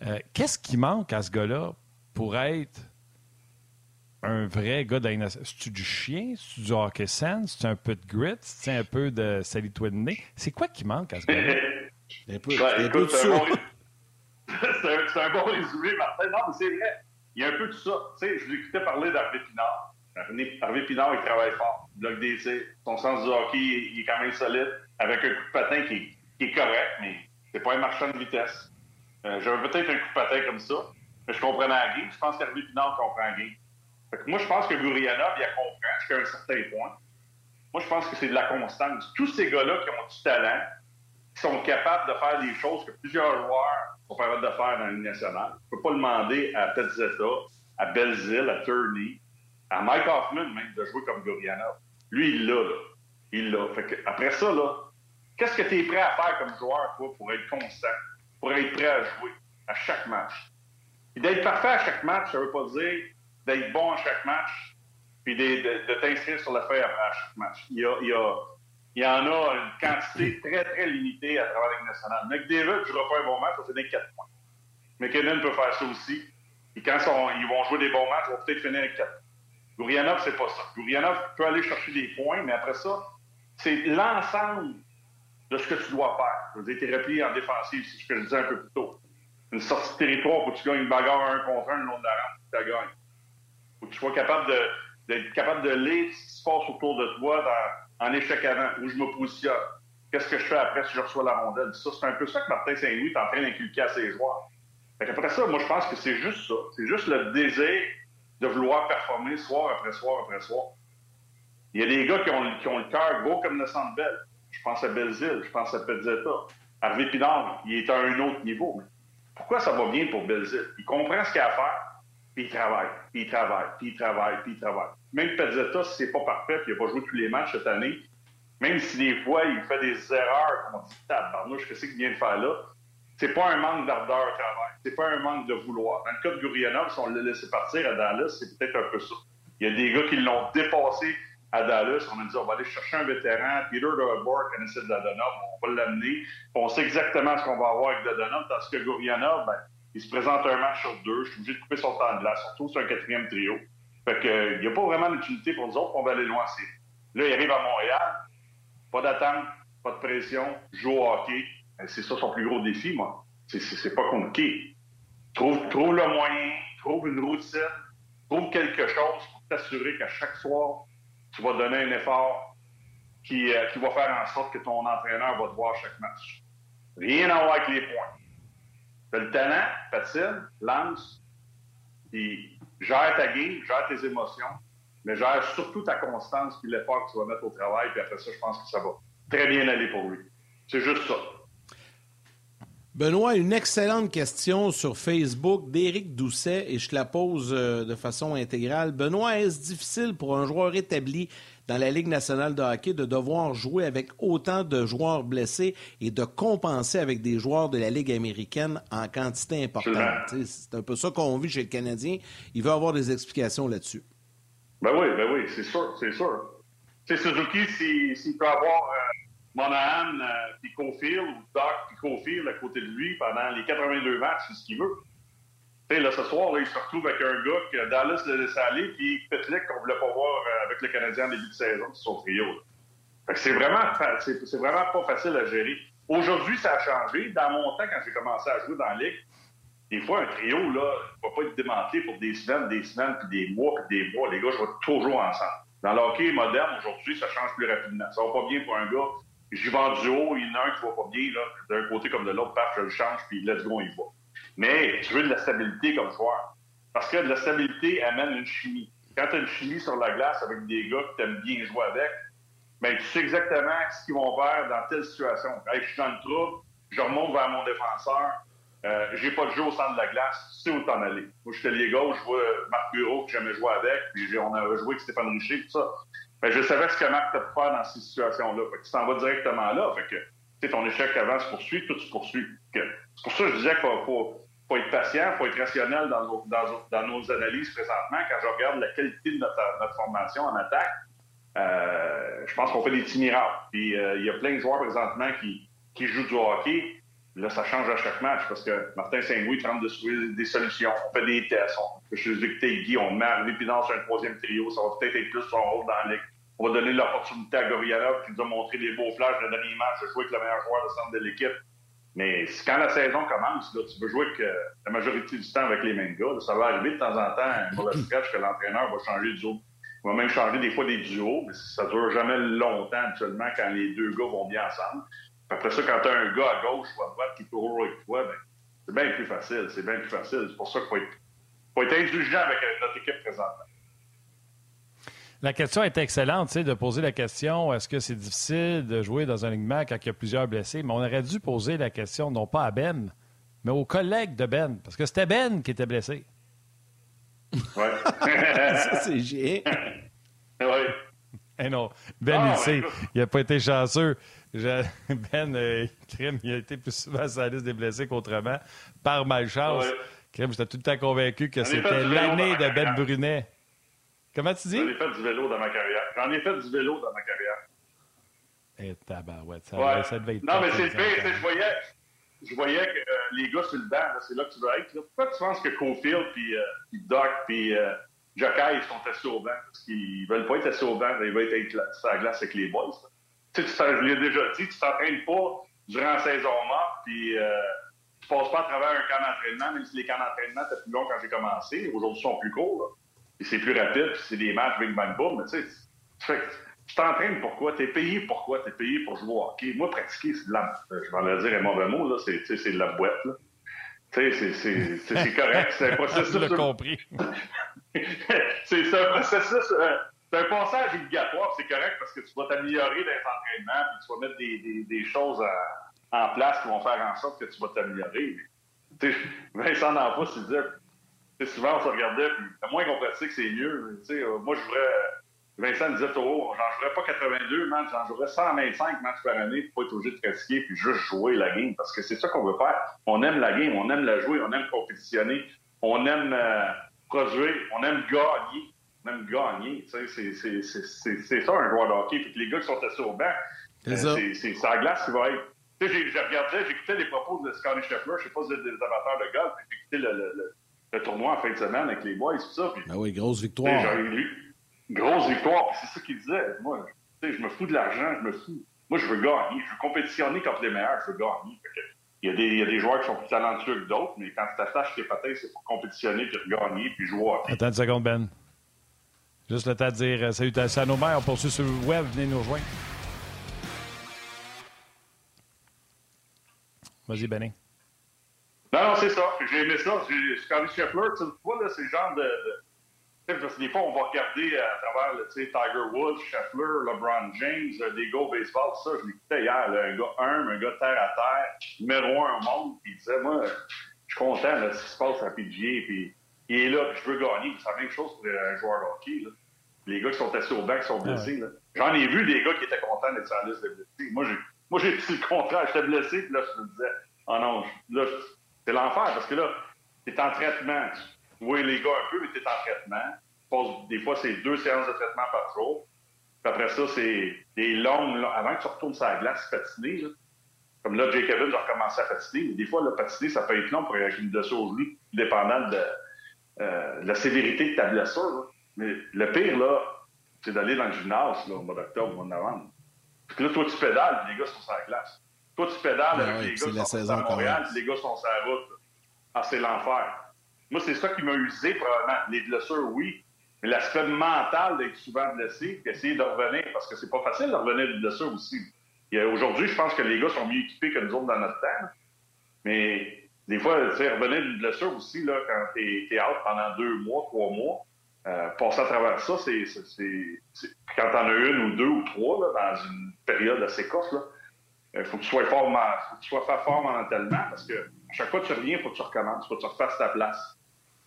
Euh, qu'est-ce qui manque à ce gars-là pour être un vrai gars d'un. C'est-tu du chien? C'est-tu du hockey sense? C'est un peu de grit? C'est un peu de salitoiné? C'est quoi qui manque à ce gars-là? un (laughs) peu, ben, écoute, c'est un, bon... (laughs) un, bon résumé, Martin. Non, mais c'est vrai. Il y a un peu de ça. Tu sais, je l'écoutais parler d'Harvey Pinard. Harvey Pinard, il travaille fort. Il bloque des tirs. Son sens du hockey, il est quand même solide. Avec un coup de patin qui, qui est correct, mais c'est pas un marchand de vitesse. Euh, J'avais peut-être un coup de patin comme ça, je comprenais la game. Je pense qu'Harvey Pinard comprend la game moi, je pense que Gurianov, il a compris jusqu'à un certain point. Moi, je pense que c'est de la constance. Tous ces gars-là qui ont du talent, qui sont capables de faire des choses que plusieurs joueurs sont capables de faire dans l'Union nationale. Je ne peux pas demander à Petzetta, à Belzil, à Turney, à Mike Hoffman même de jouer comme Gurianov. Lui, il l'a. Il l'a. après ça, qu'est-ce que tu es prêt à faire comme joueur, toi, pour être constant, pour être prêt à jouer à chaque match? Et d'être parfait à chaque match, ça veut pas dire d'être bon à chaque match, puis de, t'inscrire sur la feuille à chaque match. Il y, a, il, y a, il y en a une quantité très, très limitée à travers Ligue nationale. McDavid ne jouera pas un bon match, ça c'est des 4 points. McKinnon peut faire ça aussi. Et quand ils vont jouer des bons matchs, ils vont peut-être finir avec 4. Gourianov, c'est pas ça. Gourianov peut aller chercher des points, mais après ça, c'est l'ensemble de ce que tu dois faire. Je veux dire, tes replis en défensive, c'est ce que je disais un peu plus tôt. Une sortie de territoire où tu gagnes une bagarre un contre un le long de la rampe, tu la gagnes faut que tu sois capable de, d'être capable de lire ce qui se passe autour de toi en échec avant, où je me positionne. Qu'est-ce que je fais après si je reçois la rondelle? Ça, c'est un peu ça que Martin Saint-Louis est en train d'inculquer à ses joueurs. après ça, moi, je pense que c'est juste ça. C'est juste le désir de vouloir performer soir après soir après soir. Il y a des gars qui ont, qui ont le cœur gros comme le centre belle. Je pense à Belzile, je pense à Pezzetta. Harvey Pinard, il est à un autre niveau. Pourquoi ça va bien pour Belzile? Il comprend ce qu'il a à faire. Puis il travaille, puis il travaille, puis il travaille, puis il travaille. Même Pezzetta, si c'est pas parfait, puis il n'a pas joué tous les matchs cette année, même si des fois il fait des erreurs, comme on dit, tabarnouche, qu'est-ce qu'il vient de faire là? C'est pas un manque d'ardeur au travail, c'est pas un manque de vouloir. Dans le cas de Gurianov, si on l'a laissé partir à Dallas, c'est peut-être un peu ça. Il y a des gars qui l'ont dépassé à Dallas. On a dit, on va aller chercher un vétéran. Peter Dodbord connaissait Dadonov, on va l'amener. On sait exactement ce qu'on va avoir avec Dadonov, parce que Gurianov, ben, il se présente un match sur deux. Je suis obligé de couper son temps de glace. Surtout sur un quatrième trio. Fait que, il n'y a pas vraiment d'utilité pour nous autres. On va aller loin. Là, il arrive à Montréal. Pas d'attente, pas de pression. Joue au hockey. Ben, c'est ça son plus gros défi, moi. C'est pas compliqué. Trouve, trouve le moyen, trouve une routine, trouve quelque chose pour t'assurer qu'à chaque soir, tu vas donner un effort qui, euh, qui va faire en sorte que ton entraîneur va te voir chaque match. Rien à voir avec les points. T'as le talent, patine, lance, puis gère ta game, gère tes émotions, mais gère surtout ta constance puis l'effort que tu vas mettre au travail, puis après ça, je pense que ça va très bien aller pour lui. C'est juste ça. Benoît, une excellente question sur Facebook d'Éric Doucet et je te la pose euh, de façon intégrale. Benoît, est-ce difficile pour un joueur établi dans la Ligue nationale de hockey de devoir jouer avec autant de joueurs blessés et de compenser avec des joueurs de la Ligue américaine en quantité importante? C'est un peu ça qu'on vit chez le Canadien. Il veut avoir des explications là-dessus. Ben oui, ben oui, c'est sûr, c'est sûr. Sais, Suzuki, s'il peut avoir euh, Monahan euh, puis Cofield ou Doc puis Cofield à côté de lui pendant les 82 matchs, c'est ce qu'il veut là, ce soir, il se retrouve avec un gars que Dallas l'a laissé aller, puis Petlik, qu'on ne voulait pas voir euh, avec le Canadien en début de saison, c'est son trio. C'est vraiment, c'est vraiment pas facile à gérer. Aujourd'hui, ça a changé. Dans mon temps, quand j'ai commencé à jouer dans la Ligue, des fois, un trio, là, ne va pas être démantelé pour des semaines, des semaines, puis des mois, puis des mois. Les gars jouent toujours ensemble. Dans le hockey moderne, aujourd'hui, ça change plus rapidement. Ça va pas bien pour un gars. J'y vais en duo, il y en a un qui va pas bien, d'un côté comme de l'autre, paf, je le change, puis let's go, il va. Mais tu veux de la stabilité comme joueur. Parce que de la stabilité amène une chimie. Quand tu as une chimie sur la glace avec des gars que tu aimes bien jouer avec, bien, tu sais exactement ce qu'ils vont faire dans telle situation. Hey, je suis dans le trouble, je remonte vers mon défenseur, euh, j'ai pas de jeu au centre de la glace, tu sais où t'en aller? Moi, j'étais lié gauche, je vois Marc Bureau que j'aimais jouer avec, puis on avait joué avec Stéphane Richer, tout ça. Ben, je savais ce que Marc peut faire dans ces situations-là. Fait que tu t'en vas directement là. Fait que, ton échec avant se poursuit, tout se poursuit. C'est pour ça que je disais qu'il faut, être patient, il faut être rationnel dans nos, analyses présentement. Quand je regarde la qualité de notre, formation en attaque, euh, je pense qu'on fait des petits miracles. Puis euh, il y a plein de joueurs présentement qui, jouent du hockey. Là, ça change à chaque match parce que Martin Saint-Louis tente de trouver des solutions. On fait des tests. On, je dis Guy, on met puis dans un troisième trio. Ça va peut-être être plus son rôle dans la. On va donner l'opportunité à Gorianov qui nous a montré des beaux flashs de dernier match de jouer avec le meilleur joueur de centre de l'équipe. Mais quand la saison commence, là, tu veux jouer que la majorité du temps avec les mêmes gars. ça va arriver de temps en temps un mauvais stretch que l'entraîneur va changer duo. Il va même changer des fois des duos, mais ça dure jamais longtemps actuellement quand les deux gars vont bien ensemble. Après ça, quand tu as un gars à gauche ou à droite qui court avec toi, ben, c'est bien plus facile. C'est bien plus facile. C'est pour ça qu'il faut être, faut être indulgent avec notre équipe présente. La question est excellente, tu sais, de poser la question est-ce que c'est difficile de jouer dans un alignement quand il y a plusieurs blessés? Mais on aurait dû poser la question non pas à Ben, mais aux collègues de Ben, parce que c'était Ben qui était blessé. Oui. (laughs) Ça, c'est (laughs) génial. Oui. Eh non, Ben, ah, il sait, il n'a pas été chanceux. (laughs) Ben, euh, il a été plus souvent à sa liste des blessés qu'autrement, par malchance. Ouais. j'étais tout le temps convaincu que c'était l'année de Ben Brunet. Comment tu dis? J'en ai fait du vélo dans ma carrière. J'en ai fait du vélo dans ma carrière. Eh, tabarouette, ça, ouais. ça devait être Non, mais c'est le je voyais, je voyais que euh, les gars sur le banc, c'est là que tu veux être. Là. Pourquoi tu penses que Cofield, puis, euh, Doc, puis euh, Jockey, ils sont assis au banc? Parce qu'ils veulent pas être assis au banc, ils veulent être sur la glace avec les boys. Tu sais, je l'ai déjà dit, tu t'entraînes pas durant la saison morte, puis euh, tu passes pas à travers un camp d'entraînement, même si les camps d'entraînement étaient plus longs quand j'ai commencé. Aujourd'hui, ils sont plus courts. C'est plus rapide, puis c'est des matchs Big Bang Boom, mais tu sais, tu t'entraînes pourquoi? Tu es payé pourquoi? Tu es payé pour jouer au hockey. Moi, pratiquer, c'est de la. Je vais dire un mauvais mot, là, c'est, c'est de la boîte. Là. Tu sais, c'est, correct. C'est un processus. (laughs) Je compris. (laughs) c'est, un processus. Euh, c'est un passage obligatoire, c'est correct parce que tu vas t'améliorer dans les entraînements, puis tu vas mettre des, des, des choses en place qui vont faire en sorte que tu vas t'améliorer. Tu Vincent D'Anfos, il disait souvent, on se regardait, puis à moins qu'on pratique, c'est mieux. Euh, moi, je voudrais. Vincent me disait j'en jouerais pas 82 matchs, j'en jouerais 125 matchs par année pour pas être obligé de pratiquer puis juste jouer la game. Parce que c'est ça qu'on veut faire. On aime la game, on aime la jouer, on aime compétitionner, on aime euh, produire, on aime gagner. On aime gagner. C'est ça un joueur de hockey. Puis les gars qui sont assis au banc, euh, c'est ça la glace qui va être. J'ai regardé, j'écoutais les propos de Scotty Scheffler, je sais pas si vous êtes des amateurs de golf, le le tournoi en fin de semaine avec les boys, tout ça. Puis, ben oui, grosse victoire. Grosse victoire, c'est ça qu'il disait. Moi, je me fous de l'argent, je me fous. Moi, je veux gagner. Je veux compétitionner contre les meilleurs, je veux gagner. Il y, a des, il y, a des, joueurs qui sont plus talentueux que d'autres, mais quand tu t'attaches tes patins, c'est pour compétitionner, puis gagner, puis jouer. Attends une seconde, Ben. Juste le temps de dire euh, salutations à nos mères. On poursuit sur le web. Venez nous rejoindre. Vas-y, Benin. Non, non, c'est ça. J'ai aimé ça. Scotty Scheffler, tu vois, là, c'est le genre de, Parce que des fois, on va regarder à travers le Tiger Woods, Scheffler, LeBron James, euh, des gars baseball, tout ça. Je l'écoutais hier, un gars humble, un gars terre à terre, numéro un au monde. Puis il disait, moi, je suis content de ce qui se passe à PGA. Puis il est là, puis je veux gagner. C'est la même chose pour un joueur de hockey. Là. Les gars qui sont assis au banc, qui sont blessés. J'en ai vu des gars qui étaient contents d'être sur la liste de blessés. Moi, j'ai, moi, j'ai le contraire. J'étais blessé, puis là, je me disais, oh non, là, c'est l'enfer parce que là, tu es en traitement. Oui, les gars un peu, mais tu es en traitement. Des fois, c'est deux séances de traitement par jour. Puis après ça, c'est des longues, avant que tu retournes sur la glace patiner. Comme là, Jake Evans a recommencé à patiner. Des fois, le patiner, ça peut être long pour une blessure au genou, dépendant euh, de, la sévérité de ta blessure. Mais le pire, là, c'est d'aller dans le gymnase au mois d'octobre, au mois de novembre. Puis là, toi, tu pédales, les gars sont sur la glace. Toi, tu pédales ben avec les gars qui sont à Montréal, les gars sont sur la route. Ah, c'est l'enfer. Moi, c'est ça qui m'a usé, probablement. Les blessures, oui. Mais l'aspect mental d'être souvent blessé, puis essayer de revenir, parce que c'est pas facile de revenir de blessure aussi. Aujourd'hui, je pense que les gars sont mieux équipés que nous autres dans notre temps. Mais des fois, tu sais, revenir d'une blessure aussi, là, quand t'es es out pendant deux mois, trois mois, euh, passer à travers ça, c'est quand t'en as une ou deux ou trois là, dans une période assez courte, il euh, faut que tu sois fort, faut que tu sois fort mentalement parce que à chaque fois que tu reviens, il faut que tu recommences, il faut que tu refasses ta place.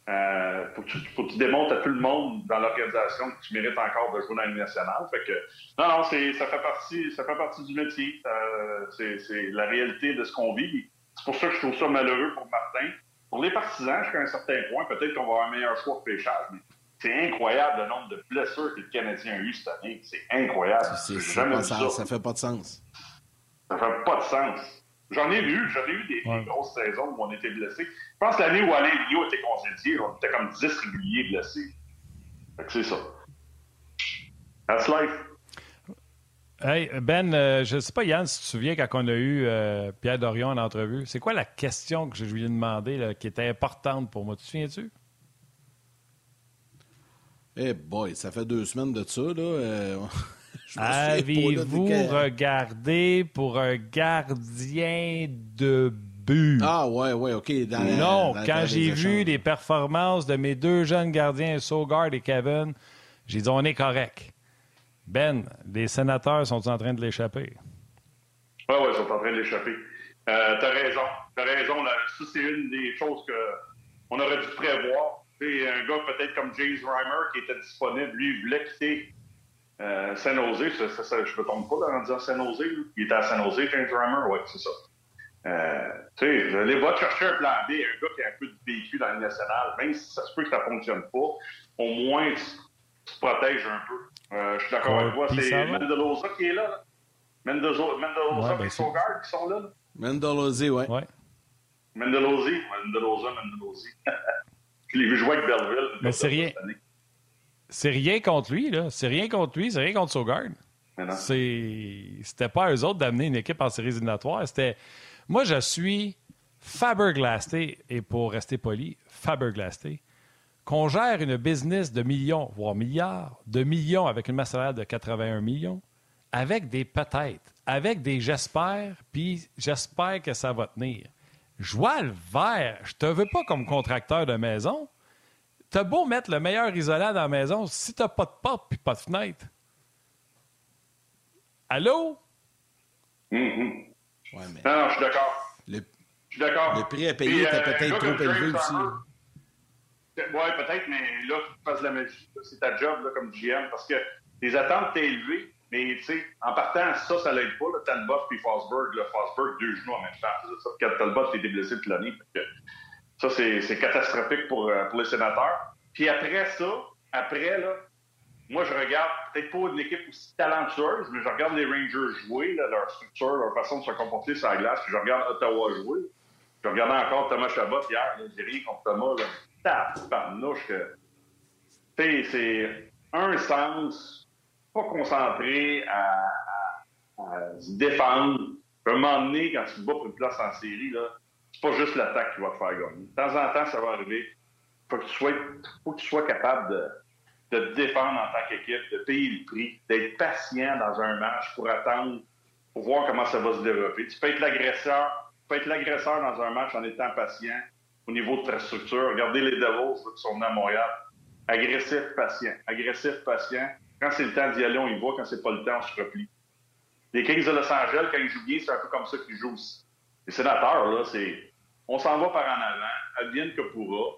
Euh, faut, que tu, faut que tu démontres à tout le monde dans l'organisation que tu mérites encore de jouer dans l'année nationale. Fait que, non, non, ça fait partie, ça fait partie du métier. c'est la réalité de ce qu'on vit. C'est pour ça que je trouve ça malheureux pour Martin. Pour les partisans, jusqu'à un certain point, peut-être qu'on va avoir un meilleur choix de pêchage, mais c'est incroyable le nombre de blessures que le Canadien a eu cette année. C'est incroyable. C'est, ça, ça fait pas de sens. Ça fait pas de sens. J'en ai vu, j'en ai eu des, grosses saisons où on était blessé. Je pense que l'année où Alain Rio était congédié, on était comme 10 réguliers blessés. Fait que c'est ça. That's life. Hey, Ben, euh, je ne sais pas, Yann, si tu te souviens quand on a eu euh, Pierre Dorion en entrevue, c'est quoi la question que je lui ai demandé qui était importante pour moi? Tu te souviens-tu? Eh boy, ça fait deux semaines de ça, là. Euh, Avez-vous regardé pour un gardien de but? Ah ouais, ouais, OK. non, quand j'ai vu les performances de mes deux jeunes gardiens, Sogard et Kevin, j'ai dit on est correct. Ben, les sénateurs sont en train de l'échapper? Oui, oui, ils sont en train de l'échapper. Euh, t'as raison. T'as raison. Là. Ça, c'est une des choses qu'on aurait dû prévoir. T'sais, un gars peut-être comme James Reimer qui était disponible, lui, il voulait quitter euh, Saint-Nosé. je ne me trompe pas en disant Saint-Nosé. Il était à Saint-Nosé, James Reimer. Oui, c'est ça. Euh, tu sais, allez va chercher un plan B, un gars qui a un peu de véhicule dans le national, même si ça se peut que ça ne fonctionne pas, au moins tu, te protèges un peu. Euh, je suis d'accord avec toi. C'est Mendelosa qui est là. là. Mendoza, ouais, ben et Sogard qui sont là. là. Mendelosi, oui. Ouais. Mendelosi. Mendelosa, Mendelosi. (laughs) Je l'ai vu jouer avec Belleville. Mais c'est rien. C'est rien contre lui, là. C'est rien contre lui, c'est rien contre Sogard. C'était pas à eux autres d'amener une équipe en séries éliminatoires. C'était. Moi, je suis Faber-Glasté, et pour rester poli, Faber-Glasté, qu'on gère une business de millions, voire milliards, de millions avec une masse salariale de 81 millions, avec des peut-être, avec des j'espère, puis j'espère que ça va tenir. Joie le vert, je te veux pas comme contracteur de maison. T'as beau mettre le meilleur isolant dans la maison, si t'as pas de porte puis pas de fenêtre. Allô? Mm-hmm. ouais, mais... Non, non, je suis d'accord. Le... Je suis d'accord. Le prix à payer était euh, peut-être trop élevé aussi. Oui, peut-être, mais là, tu fasses la magie. C'est ta job là, comme GM parce que les attentes étaient élevées. Mais tu sais, en partant, ça, ça l'aide pas. Là, Talbot puis Fosberg, là, Fosberg, deux genoux en même temps. Ça, quand Talbot était blessé toute l'année. Ça, c'est catastrophique pour, euh, pour les sénateurs. Puis après ça, après, là, moi, je regarde peut-être pas une équipe aussi talentueuse, mais je regarde les Rangers jouer, leur structure, leur façon de se comporter sur la glace, puis je regarde Ottawa jouer. Je regardais encore Thomas Chabot hier, j'ai rien contre Thomas, là. Que. Tu sais, c'est un sens, pas concentré à, se défendre. À un moment donné, quand tu te bats pour une place en série, là, c'est pas juste l'attaque qui va te faire gagner. De temps en temps, ça va arriver. Faut faut que tu sois capable de te défendre en tant qu'équipe, de payer le prix, d'être patient dans un match pour attendre, pour voir comment ça va se développer. Tu peux être l'agresseur, tu peux être l'agresseur dans un match en étant patient au niveau de ta structure. Regardez les Devils qui sont venus à Montréal. Agressif, patient. Agressif, patient. Quand c'est le temps d'y aller, on y va. Quand c'est pas le temps, on se replie. Les Kings de Los Angeles, quand ils jouent bien, c'est un peu comme ça qu'ils jouent aussi. Les sénateurs, là, c'est on s'en va par en avant, advienne que pourra.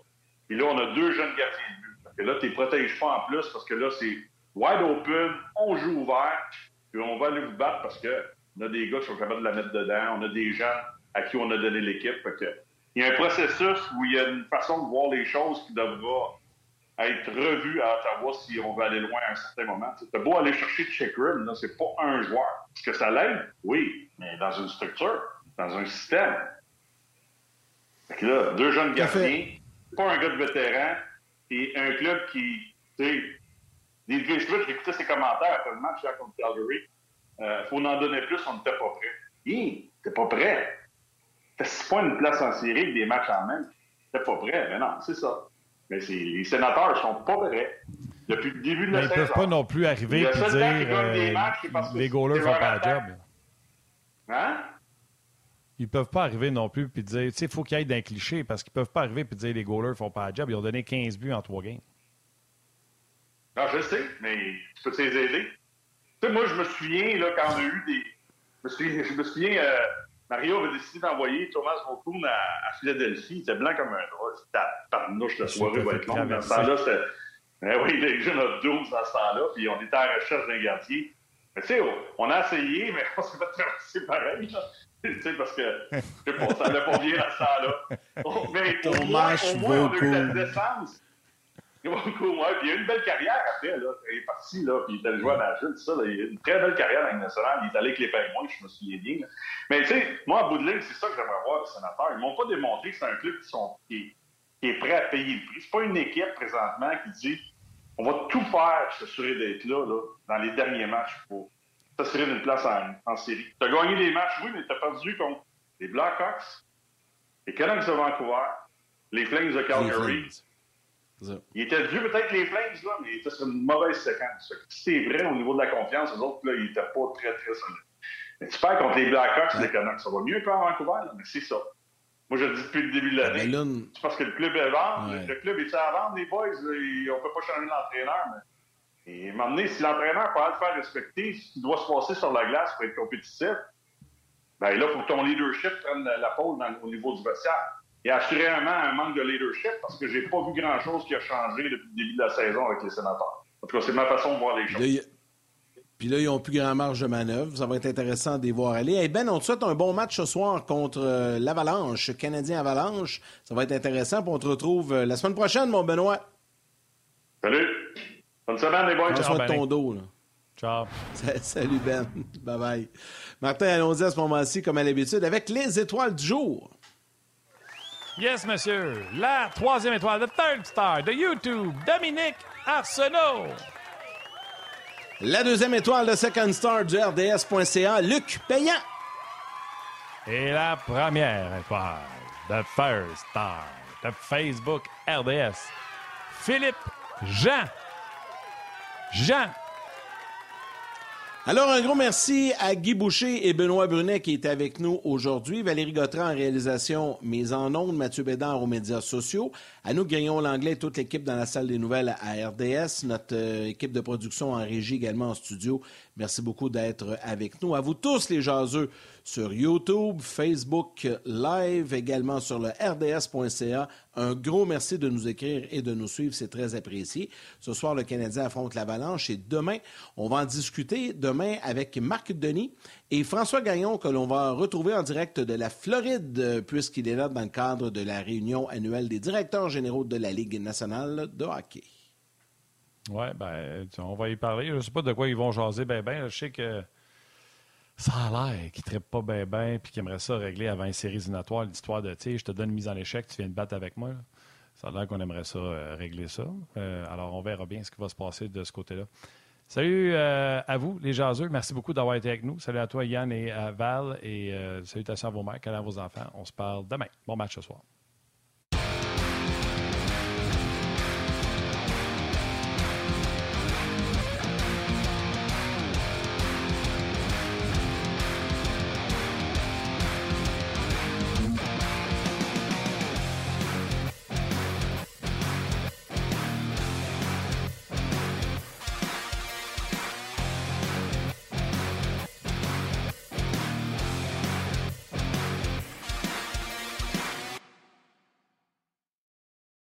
Et là, on a deux jeunes gardiens de but et là, tu ne protèges pas en plus parce que là, c'est wide open, on joue ouvert, puis on va aller vous battre parce qu'on a des gars qui sont capables de la mettre dedans, on a des gens à qui on a donné l'équipe. Il y a un processus où il y a une façon de voir les choses qui devra être revue à Ottawa si on veut aller loin à un certain moment. C'est beau aller chercher Checkroom, là, c'est pas un joueur. Est-ce que ça l'aide? Oui, mais dans une structure, dans un système. Fait là, deux jeunes gardiens, pas un gars de vétéran, et un club qui, tu sais, j'écoutais ses commentaires après le match contre Calgary. euh, faut en donner plus, on n'était pas prêt. Hi, t'es pas prêt. T'as six points une place en série avec des matchs en main. T'es pas prêt. Mais non, c'est ça. Mais les sénateurs sont pas prêts. Depuis le début de la saison. Ils ne peuvent pas non plus arriver et dire euh, les goalers font pas la job. Hein? Ils peuvent pas arriver non plus et dire, tu sais, il faut qu'il y ait d'un cliché parce qu'ils peuvent pas arriver et dire les goalers font pas la job. Ils ont donné 15 buts en trois games. Non, je sais, mais tu peux les aider? Tu sais, moi, je me souviens, là, quand on a eu des. Je me souviens, je me souviens euh, Mario avait décidé d'envoyer Thomas Roccoon à, à, Philadelphie. Il était blanc comme un drap. C'était parnouche de soirée va être longue. Dans ce temps-là, c'était. Ben oui, les jeunes ont 12 dans ce temps-là, puis on était à la recherche d'un gardien. Mais tu sais, on a essayé, mais (laughs) on s'est fait traverser pareil. Tu sais, parce que, je sais pas, ça allait pas bien à ce temps-là. (laughs) Mais au moins, au moins on a eu la décence Beaucoup, ouais. Puis il a eu une belle carrière après. Là. Il est parti, là, puis il était joué à Nashville, tout ça. Là. Il a eu une très belle carrière dans nationale. Il est allé avec les Pingouins, je me souviens bien. Là. Mais tu sais, moi, à bout de ligne, c'est ça que j'aimerais voir, les sénateurs. Ils m'ont pas démontré que c'est un club qui, sont, qui, qui, est prêt à payer le prix. C'est pas une équipe présentement qui dit on va tout faire pour s'assurer d'être là, là, dans les derniers matchs pour s'assurer d'une place en, en série. Tu as gagné des matchs, oui, mais tu as perdu contre les Blackhawks, les Canucks de Vancouver, les Flames de Calgary. Il était dû peut-être les Flames, là, mais il était sur une mauvaise séquence. Si c'est vrai au niveau de la confiance, les autres, là, ils n'étaient pas très, très solides. Mais tu perds contre les Blackhawks et les Canucks. Ça va mieux qu'en Vancouver, là, mais c'est ça. Moi, je le dis depuis le début de l'année. C'est parce que le club est vendre. Ouais. Le club est à vendre, les boys. Là, et on peut pas changer l'entraîneur. Mais... Et à un moment donné, si l'entraîneur peut le faire respecter ce qui doit se passer sur la glace pour être compétitif, ben là, il faut que ton leadership prenne la pôle dans, au niveau du vestiaire. Il y a assurément un manque de leadership parce que j'ai pas vu grand-chose qui a changé depuis le début de la saison avec les sénateurs. En tout cas, c'est ma façon de voir les choses. Là, puis là, ils n'ont plus grand marge de manœuvre. Ça va être intéressant de les voir aller. Hey ben, on te souhaite un bon match ce soir contre euh, l'Avalanche, Canadien Avalanche. Ça va être intéressant. Puis on te retrouve euh, la semaine prochaine, mon Benoît. Salut. Bonne semaine, les boys. Ton dos. Là. Ciao. (laughs) Salut, Ben. Bye-bye. Martin, allons-y à ce moment-ci, comme à l'habitude, avec les étoiles du jour. Yes, monsieur. La troisième étoile, the third star de YouTube, Dominique Arsenault. La deuxième étoile, de second star du RDS.ca, Luc Payant. Et la première étoile, the first star de Facebook RDS, Philippe Jean. Jean alors, un gros merci à Guy Boucher et Benoît Brunet qui étaient avec nous aujourd'hui. Valérie Gautran en réalisation, mise en ondes, Mathieu Bédard aux médias sociaux. À nous, Grignon Langlais, toute l'équipe dans la salle des nouvelles à RDS, notre euh, équipe de production en régie également en studio. Merci beaucoup d'être avec nous. À vous tous, les jaseux, sur YouTube, Facebook Live, également sur le rds.ca. Un gros merci de nous écrire et de nous suivre, c'est très apprécié. Ce soir, le Canadien affronte l'Avalanche et demain, on va en discuter demain avec Marc Denis et François Gagnon que l'on va retrouver en direct de la Floride puisqu'il est là dans le cadre de la réunion annuelle des directeurs généraux de la Ligue nationale de hockey. Oui, ben, on va y parler. Je ne sais pas de quoi ils vont jaser ben ben. Je sais que ça a l'air qu'ils ne pas ben ben puis qu'ils aimeraient ça régler avant une série éliminatoire, l'histoire de, tu je te donne une mise en échec, tu viens de battre avec moi. Ça a l'air qu'on aimerait ça euh, régler ça. Euh, alors, on verra bien ce qui va se passer de ce côté-là. Salut euh, à vous, les jaseux. Merci beaucoup d'avoir été avec nous. Salut à toi, Yann et à Val. Et salutations à vos mères, à vos enfants. On se parle demain. Bon match ce soir.